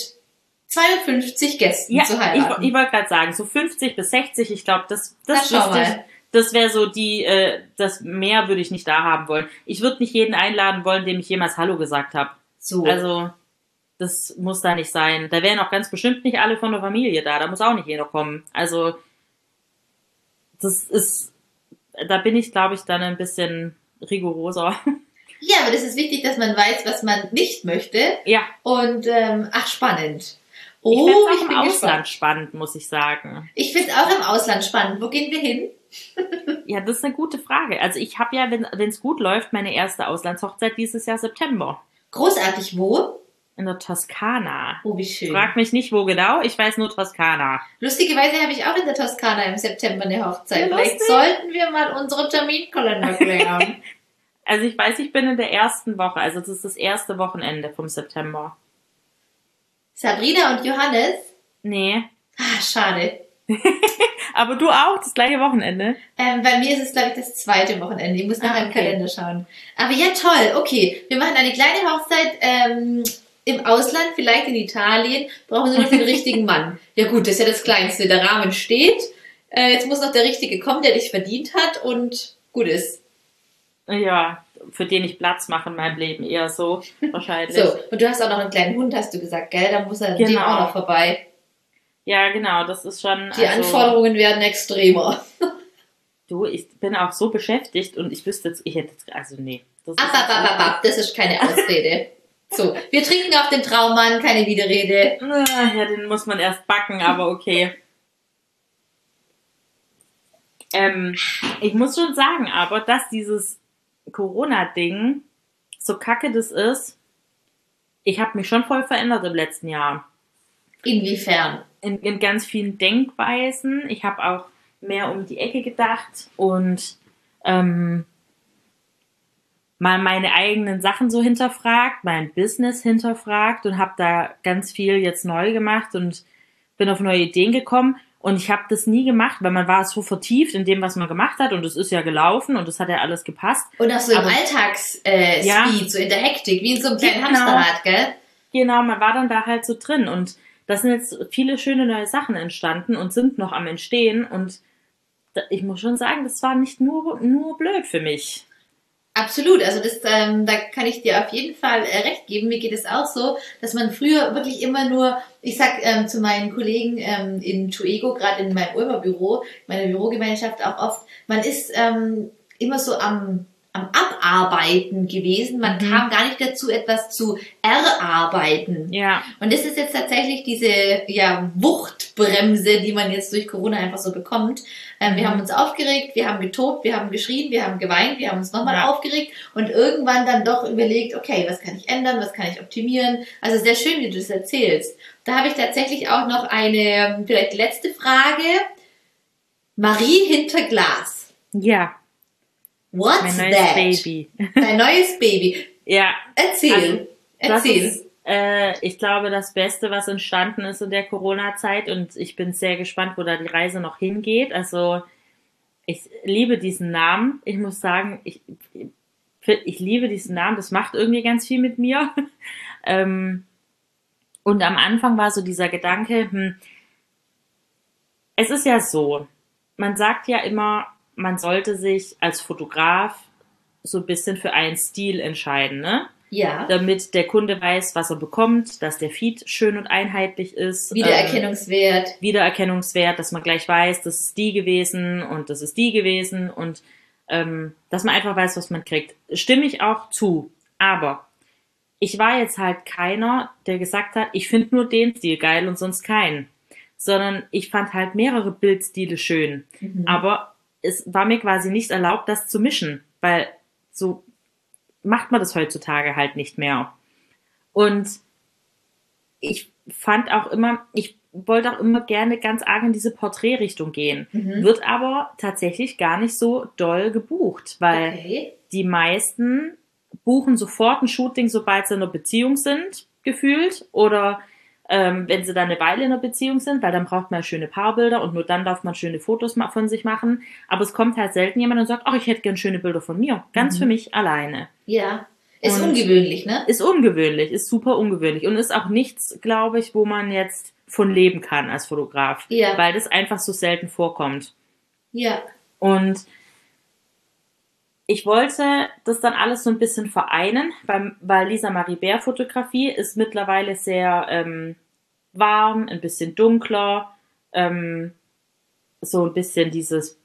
52 Gästen Ja, zu ich, heiraten. ich wollte gerade sagen, so 50 bis 60, ich glaube, das, das, schau wüsste ich- das wäre so die, äh, das mehr würde ich nicht da haben wollen. Ich würde nicht jeden einladen wollen, dem ich jemals Hallo gesagt habe. so. Also, das muss da nicht sein. Da wären auch ganz bestimmt nicht alle von der Familie da. Da muss auch nicht jeder kommen. Also, das ist, da bin ich, glaube ich, dann ein bisschen rigoroser. ja, aber das ist wichtig, dass man weiß, was man nicht möchte. ja, Und ähm, ach, spannend. ich Oh, ich auch bin im gespannt. Ausland spannend, muss ich sagen. Ich finde es auch im Ausland spannend. Wo gehen wir hin? Ja, das ist eine gute Frage. Also, ich habe ja, wenn es gut läuft, meine erste Auslandshochzeit dieses Jahr September. Großartig, wo? In der Toskana. Oh, wie schön. Frag mich nicht, wo genau. Ich weiß nur Toskana. Lustigerweise habe ich auch in der Toskana im September eine Hochzeit. Ja, Vielleicht sollten wir mal unsere Terminkalender klären. Also ich weiß, ich bin in der ersten Woche. Also das ist das erste Wochenende vom September. Sabrina und Johannes? Nee. Ah, schade. Aber du auch, das gleiche Wochenende. Ähm, bei mir ist es, glaube ich, das zweite Wochenende. Ich muss nach Ah, meinem okay. Kalender schauen. Aber ja, toll. Okay, wir machen eine kleine Hochzeit ähm, im Ausland, vielleicht in Italien. Brauchen nur noch den richtigen Mann. Ja gut, das ist ja das Kleinste. Der Rahmen steht. Äh, jetzt muss noch der Richtige kommen, der dich verdient hat und gut ist. Ja, für den ich Platz mache in meinem Leben eher so wahrscheinlich. So, und du hast auch noch einen kleinen Hund, hast du gesagt, gell? Da muss er dem Genau. auch noch vorbei. Ja, genau, das ist schon. Die also, Anforderungen werden extremer. Du, ich bin auch so beschäftigt und ich wüsste jetzt, ich hätte jetzt, also nee. Das Ab, ab, ab, ab, ab. Das ist keine Ausrede. So, wir trinken auf den Traummann, keine Widerrede. Ah, Ja, den muss man erst backen, aber okay. Ähm, ich muss schon sagen, aber dass dieses Corona-Ding so kacke das ist, ich habe mich schon voll verändert im letzten Jahr. Inwiefern? In, in ganz vielen Denkweisen. Ich habe auch mehr um die Ecke gedacht und ähm, mal meine eigenen Sachen so hinterfragt, mein Business hinterfragt und habe da ganz viel jetzt neu gemacht und bin auf neue Ideen gekommen. Und ich habe das nie gemacht, weil man war so vertieft in dem, was man gemacht hat und es ist ja gelaufen und es hat ja alles gepasst. Und auch so im Alltags-Speed, äh, Ja. So in der Hektik, wie in so einem kleinen Genau. Hamsterrad, gell? Genau, man war dann da halt so drin und da sind jetzt viele schöne neue Sachen entstanden und sind noch am Entstehen und ich muss schon sagen, das war nicht nur, nur blöd für mich. Absolut, also das, ähm, da kann ich dir auf jeden Fall äh, recht geben. Mir geht es auch so, dass man früher wirklich immer nur, ich sag ähm, zu meinen Kollegen ähm, in Tuego, gerade in meinem Ulmer Büro, meiner Bürogemeinschaft auch oft, man ist ähm, immer so am am Abarbeiten gewesen. Man Mhm. kam gar nicht dazu, etwas zu erarbeiten. Ja, Und das ist jetzt tatsächlich diese ja, Wuchtbremse, die man jetzt durch Corona einfach so bekommt. Ähm, Wir Mhm. haben uns aufgeregt, wir haben getobt, wir haben geschrien, wir haben geweint, wir haben uns nochmal Ja. aufgeregt und irgendwann dann doch überlegt, okay, was kann ich ändern, was kann ich optimieren. Also sehr schön, wie du das erzählst. Da habe ich tatsächlich auch noch eine vielleicht letzte Frage. Marie hinter Glas. ja, What's mein neues that? Baby. Dein neues Baby. Ja, Erzähl. Also, Erzähl. ist, äh, ich glaube, das Beste, was entstanden ist in der Corona-Zeit und ich bin sehr gespannt, wo da die Reise noch hingeht. Also, ich liebe diesen Namen. Ich muss sagen, ich, ich liebe diesen Namen. Das macht irgendwie ganz viel mit mir. ähm, und am Anfang war so dieser Gedanke, hm, es ist ja so, man sagt ja immer, man sollte sich als Fotograf so ein bisschen für einen Stil entscheiden, ne? ja. damit der Kunde weiß, was er bekommt, dass der Feed schön und einheitlich ist. Ähm, Wiedererkennungswert. Wiedererkennungswert, dass man gleich weiß, das ist die gewesen und das ist die gewesen und ähm, dass man einfach weiß, was man kriegt. Stimme ich auch zu. Aber ich war jetzt halt keiner, der gesagt hat, ich finde nur den Stil geil und sonst keinen. Sondern ich fand halt mehrere Bildstile schön. Mhm. Aber es war mir quasi nicht erlaubt, das zu mischen, weil so macht man das heutzutage halt nicht mehr. Und ich fand auch immer, ich wollte auch immer gerne ganz arg in diese Porträtrichtung gehen. Mhm. Wird aber tatsächlich gar nicht so doll gebucht, weil Okay. die meisten buchen sofort ein Shooting, sobald sie in einer Beziehung sind, gefühlt. Oder ähm, wenn sie dann eine Weile in einer Beziehung sind, weil dann braucht man schöne Paarbilder und nur dann darf man schöne Fotos von sich machen. Aber es kommt halt selten jemand und sagt, ach, ich hätte gern schöne Bilder von mir. Ganz Mhm. für mich alleine. Ja. Ist Und- ungewöhnlich, ne? Ist ungewöhnlich, ist super ungewöhnlich und ist auch nichts, glaube ich, wo man jetzt von leben kann als Fotograf. Ja. Weil das einfach so selten vorkommt. Ja. Und ich wollte das dann alles so ein bisschen vereinen, weil, weil Lisa Marie Bär Fotografie ist mittlerweile sehr ähm, warm, ein bisschen dunkler, ähm, so ein bisschen dieses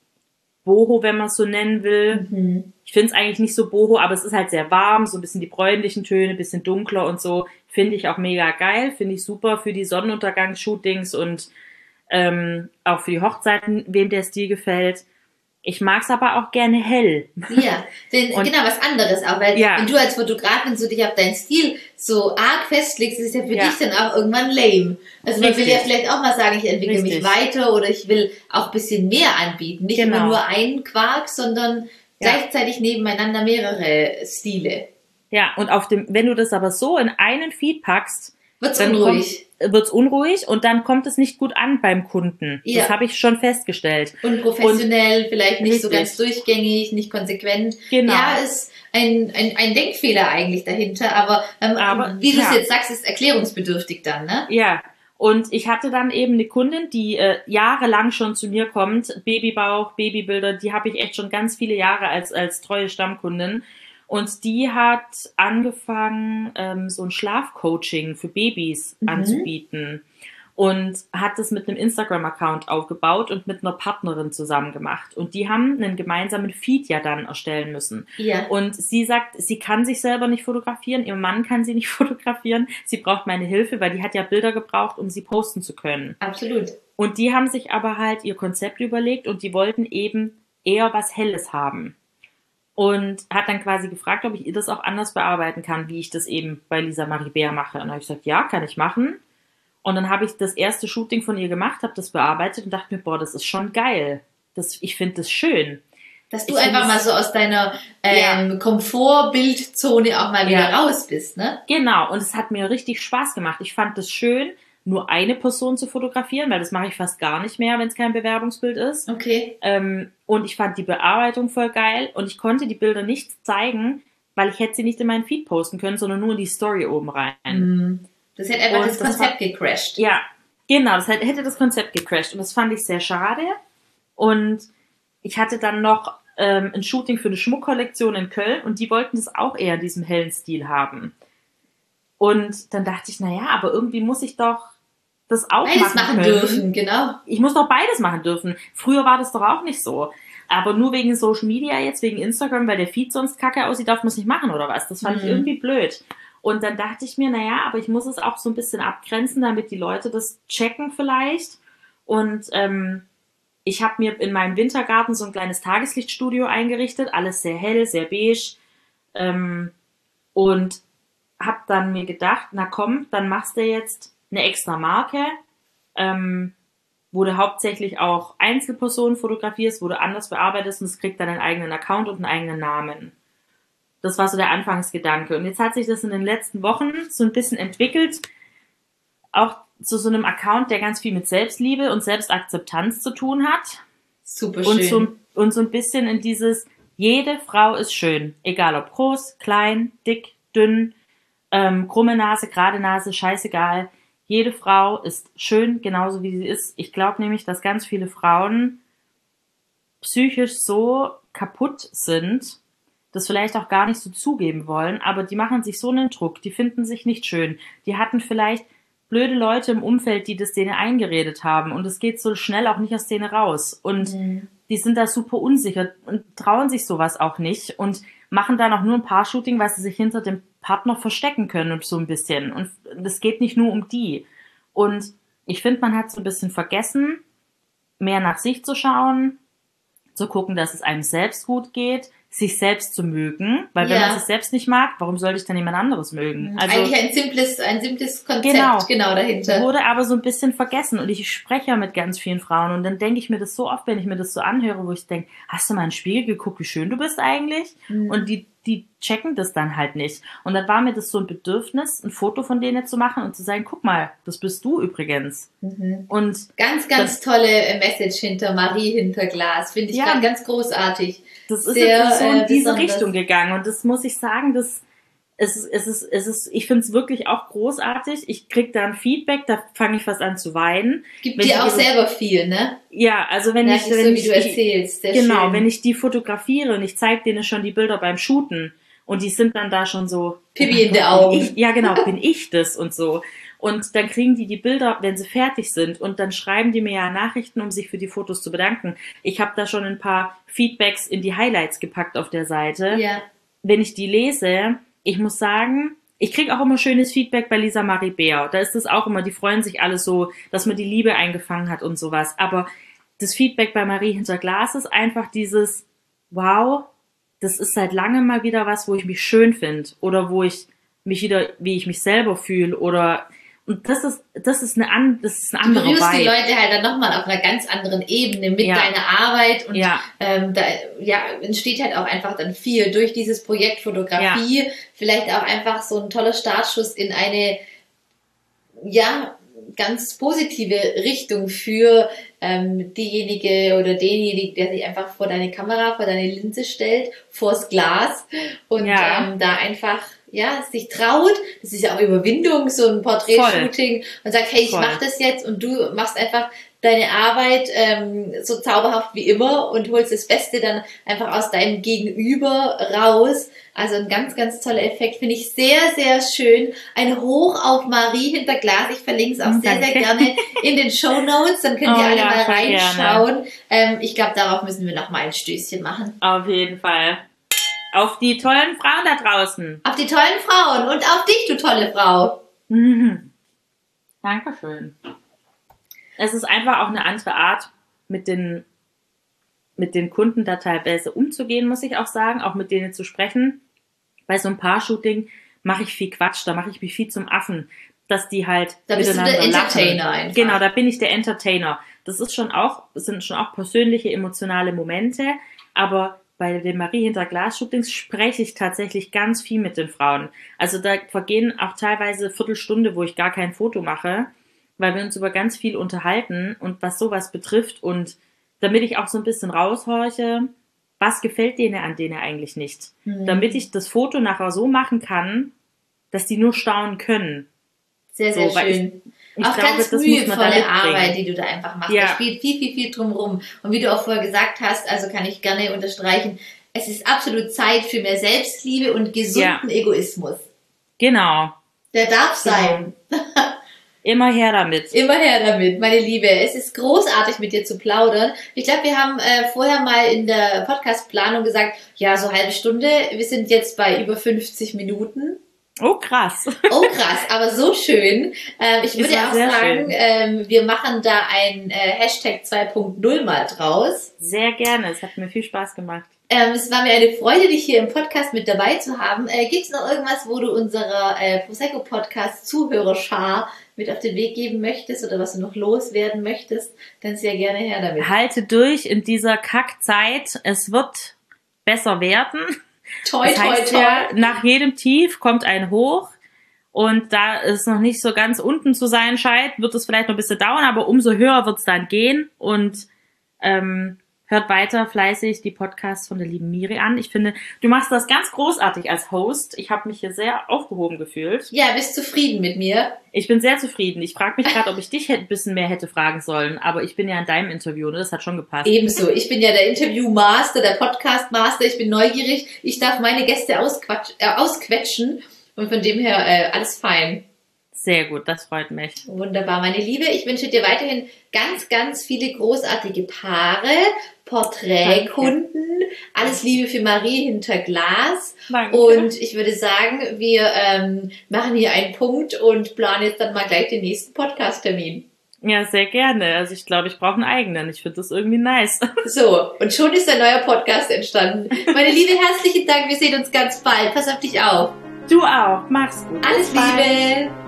Boho, wenn man es so nennen will. Mhm. Ich finde es eigentlich nicht so boho, aber es ist halt sehr warm, so ein bisschen die bräunlichen Töne, ein bisschen dunkler und so. Finde ich auch mega geil, finde ich super für die Sonnenuntergangsshootings und ähm, auch für die Hochzeiten, wem der Stil gefällt. Ich mag es aber auch gerne hell. Ja, denn, Und- genau, was anderes auch, weil Ja. wenn du als Fotografin so dich auf deinen Stil so arg festlegst, ist es ja für Ja. dich dann auch irgendwann lame. Also man will Richtig. ja vielleicht auch mal sagen, ich entwickle mich Richtig. weiter oder ich will auch ein bisschen mehr anbieten. Nicht Genau. immer nur einen Quark, sondern Ja. gleichzeitig nebeneinander mehrere Stile. Ja, und auf dem, wenn du das aber so in einen Feed packst, Wird's dann unruhig. kommt, wird's unruhig und dann kommt es nicht gut an beim Kunden. Ja. Das habe ich schon festgestellt. Unprofessionell, vielleicht nicht so Richtig. ganz durchgängig, nicht konsequent. Genau. Ja, ist ein, ein, ein Denkfehler eigentlich dahinter, aber, ähm, Aber, wie du es ja. jetzt sagst, ist erklärungsbedürftig dann, ne? Ja, und ich hatte dann eben eine Kundin, die äh, jahrelang schon zu mir kommt, Babybauch, Babybilder, die habe ich echt schon ganz viele Jahre als, als treue Stammkundin. Und die hat angefangen, ähm, so ein Schlafcoaching für Babys Mhm. anzubieten. Und hat das mit einem Instagram-Account aufgebaut und mit einer Partnerin zusammen gemacht. Und die haben einen gemeinsamen Feed ja dann erstellen müssen. Ja. Und sie sagt, sie kann sich selber nicht fotografieren, ihr Mann kann sie nicht fotografieren, sie braucht meine Hilfe, weil die hat ja Bilder gebraucht, um sie posten zu können. Absolut. Und die haben sich aber halt ihr Konzept überlegt und die wollten eben eher was Helles haben. Und hat dann quasi gefragt, ob ich ihr das auch anders bearbeiten kann, wie ich das eben bei Lisa Marie Bär mache. Und dann habe ich gesagt, ja, kann ich machen. Und dann habe ich das erste Shooting von ihr gemacht, habe das bearbeitet und dachte mir, boah, das ist schon geil. Das, ich finde das schön. Dass du Ich einfach mal so aus deiner ähm, Komfortbildzone auch mal wieder Ja. raus bist, ne? Genau, und es hat mir richtig Spaß gemacht. Ich fand es schön, nur eine Person zu fotografieren, weil das mache ich fast gar nicht mehr, wenn es kein Bewerbungsbild ist. Okay. Ähm, und ich fand die Bearbeitung voll geil und ich konnte die Bilder nicht zeigen, weil ich hätte sie nicht in meinen Feed posten können, sondern nur in die Story oben rein. Mhm. Das hätte einfach Und das das Konzept gecrashed. Ja, genau, das hätte hätte das Konzept gecrashed und das fand ich sehr schade. Und ich hatte dann noch ähm, ein Shooting für eine Schmuckkollektion in Köln und die wollten das auch eher in diesem hellen Stil haben. Und dann dachte ich, naja, aber irgendwie muss ich doch das auch Beides machen, machen dürfen, genau. Ich muss doch beides machen dürfen. Früher war das doch auch nicht so. Aber nur wegen Social Media jetzt, wegen Instagram, weil der Feed sonst kacke aussieht, darf man es nicht machen oder was? Das fand Mhm. ich irgendwie blöd. Und dann dachte ich mir, naja, aber ich muss es auch so ein bisschen abgrenzen, damit die Leute das checken vielleicht. Und ähm, ich habe mir in meinem Wintergarten so ein kleines Tageslichtstudio eingerichtet, alles sehr hell, sehr beige. Ähm, und habe dann mir gedacht, na komm, dann machst du jetzt eine extra Marke, ähm, wo du hauptsächlich auch Einzelpersonen fotografierst, wo du anders bearbeitest und es kriegt dann einen eigenen Account und einen eigenen Namen. Das war so der Anfangsgedanke. Und jetzt hat sich das in den letzten Wochen so ein bisschen entwickelt, auch zu so einem Account, der ganz viel mit Selbstliebe und Selbstakzeptanz zu tun hat. Super Und schön. so, und so ein bisschen in dieses, jede Frau ist schön. Egal ob groß, klein, dick, dünn, ähm, krumme Nase, gerade Nase, scheißegal. Jede Frau ist schön, genauso wie sie ist. Ich glaube nämlich, dass ganz viele Frauen psychisch so kaputt sind, das vielleicht auch gar nicht so zugeben wollen, aber die machen sich so einen Druck, die finden sich nicht schön. Die hatten vielleicht blöde Leute im Umfeld, die das denen eingeredet haben und es geht so schnell auch nicht aus denen raus. Und Mhm. die sind da super unsicher und trauen sich sowas auch nicht und machen dann auch nur ein Paar-Shooting, weil sie sich hinter dem Partner verstecken können und so ein bisschen. Und es geht nicht nur um die. Und ich finde, man hat so ein bisschen vergessen, mehr nach sich zu schauen, zu gucken, dass es einem selbst gut geht, sich selbst zu mögen, weil wenn Ja. man sich selbst nicht mag, warum sollte ich dann jemand anderes mögen? Also Eigentlich ein simples, ein simples Konzept Genau. genau, dahinter. wurde aber so ein bisschen vergessen und ich spreche ja mit ganz vielen Frauen und dann denke ich mir das so oft, wenn ich mir das so anhöre, wo ich denke, hast du mal in den Spiegel geguckt, wie schön du bist eigentlich? Mhm. Und die, die checken das dann halt nicht. Und dann war mir das so ein Bedürfnis, ein Foto von denen zu machen und zu sagen, guck mal, das bist du übrigens. Mhm. Und Ganz, ganz tolle äh, Message hinter Marie hinter Glas. Finde ich Ja. ganz, ganz großartig. das ist Sehr, jetzt so in äh, diese besonders. Richtung gegangen. Und das muss ich sagen, das es ist, es ist, es ist, ich finde es wirklich auch großartig. Ich krieg da ein Feedback, da fange ich fast an zu weinen. Gibt Wenn dir auch ihre- selber viel, ne? Ja, also wenn Ja, ich, wenn so, wie ich du die- erzählst. Sehr genau, schön. wenn ich die fotografiere und ich zeige denen schon die Bilder beim Shooten und die sind dann da schon so Pipi in den bin Augen. Ich, ja, genau, bin ich das und so. Und dann kriegen die die Bilder, wenn sie fertig sind. Und dann schreiben die mir ja Nachrichten, um sich für die Fotos zu bedanken. Ich habe da schon ein paar Feedbacks in die Highlights gepackt auf der Seite. Ja. Wenn ich die lese, ich muss sagen, ich kriege auch immer schönes Feedback bei Lisa Marie Bär. Da ist es auch immer, die freuen sich alle so, dass man die Liebe eingefangen hat und sowas. Aber das Feedback bei Marie hinter Glas ist einfach dieses, wow, das ist seit langem mal wieder was, wo ich mich schön finde oder wo ich mich wieder, wie ich mich selber fühle oder und das ist, das ist eine, an, das ist eine Du andere berührst die. Leute halt dann nochmal auf einer ganz anderen Ebene mit Ja. deiner Arbeit und Ja. ähm, da ja, entsteht halt auch einfach dann viel durch dieses Projekt Fotografie. Vielleicht auch einfach so ein toller Startschuss in eine ja ganz positive Richtung für ähm, diejenige oder denjenigen, der sich einfach vor deine Kamera, vor deine Linse stellt, vors Glas und Ja. ähm, da einfach ja sich traut. Das ist ja auch Überwindung, so ein Porträtshooting und sagt, hey, ich Voll. mach das jetzt und du machst einfach deine Arbeit ähm, so zauberhaft wie immer und holst das Beste dann einfach aus deinem Gegenüber raus. Also ein ganz, ganz toller Effekt. Finde ich sehr, sehr schön. Ein Hoch auf Marie hinter Glas. Ich verlinke es auch sehr, sehr gerne in den Show Notes. Dann könnt ihr Oh alle ja, mal reinschauen. Ähm, ich glaube, darauf müssen wir noch mal ein Stößchen machen. Auf jeden Fall. Auf die tollen Frauen da draußen. Auf die tollen Frauen und auf dich, du tolle Frau. Mhm. Dankeschön. Es ist einfach auch eine andere Art, mit den, mit den Kunden da teilweise umzugehen, muss ich auch sagen, auch mit denen zu sprechen. Bei so einem Paar-Shooting mache ich viel Quatsch, da mache ich mich viel zum Affen, dass die halt Da bist du der miteinander Entertainer lachen. einfach. Genau, da bin ich der Entertainer. Das ist schon auch, das sind schon auch persönliche, emotionale Momente, aber bei den Marie hinter Glas-Shootings spreche ich tatsächlich ganz viel mit den Frauen. Also da vergehen auch teilweise Viertelstunde, wo ich gar kein Foto mache, weil wir uns über ganz viel unterhalten und was sowas betrifft und damit ich auch so ein bisschen raushorche, was gefällt denen an denen eigentlich nicht. Mhm. Damit ich das Foto nachher so machen kann, dass die nur staunen können. Sehr, sehr So, schön. Ich auch glaube, ganz mühevolle. Arbeit, die du da einfach machst. Ja. Da spielt viel, viel, viel drum rum. Und wie du auch vorher gesagt hast, also kann ich gerne unterstreichen, es ist absolut Zeit für mehr Selbstliebe und gesunden Egoismus. Genau. Der darf sein. Immer her damit. Immer her damit, meine Liebe. Es ist großartig, mit dir zu plaudern. Ich glaube, wir haben äh, vorher mal in der Podcast-Planung gesagt, ja, so halbe Stunde. Wir sind jetzt bei über 50 Minuten. Oh, krass. Oh, krass, aber so schön. Ähm, ich würde auch sagen, ähm, wir machen da ein äh, Hashtag 2.0 mal draus. Sehr gerne, es hat mir viel Spaß gemacht. Ähm, es war mir eine Freude, dich hier im Podcast mit dabei zu haben. Äh, Gibt es noch irgendwas, wo du unserer äh, Prosecco-Podcast-Zuhörerschar mit auf den Weg geben möchtest oder was du noch loswerden möchtest? Dann sehr gerne her damit. Halte durch in dieser Kackzeit. Es wird besser werden. Toi, das heißt toi, toi. Ja, nach jedem Tief kommt ein Hoch. Und da es noch nicht so ganz unten zu sein scheint, wird es vielleicht noch ein bisschen dauern, aber umso höher wird es dann gehen. Und ähm, hört weiter fleißig die Podcasts von der lieben Miri an. Ich finde, du machst das ganz großartig als Host. Ich habe mich hier sehr aufgehoben gefühlt. Ja, bist zufrieden mit mir? Ich bin sehr zufrieden. Ich frage mich gerade, ob ich dich ein bisschen mehr hätte fragen sollen, aber ich bin ja in deinem Interview, ne? Das hat schon gepasst. Ebenso. Ich bin ja der Interview-Master, der Podcast-Master. Ich bin neugierig. Ich darf meine Gäste äh, ausquetschen und von dem her äh, alles fein. Sehr gut, das freut mich. Wunderbar, meine Liebe. Ich wünsche dir weiterhin ganz, ganz viele großartige Paare, Porträtkunden, alles Liebe für Marie hinter Glas. Danke. Und ich würde sagen, wir ähm, machen hier einen Punkt und planen jetzt dann mal gleich den nächsten Podcast-Termin. Ja, sehr gerne. Also ich glaube, ich brauche einen eigenen. Ich finde das irgendwie nice. So, und schon ist ein neuer Podcast entstanden. Meine Liebe, herzlichen Dank. Wir sehen uns ganz bald. Pass auf dich auf. Du auch. Mach's gut. Alles. Liebe.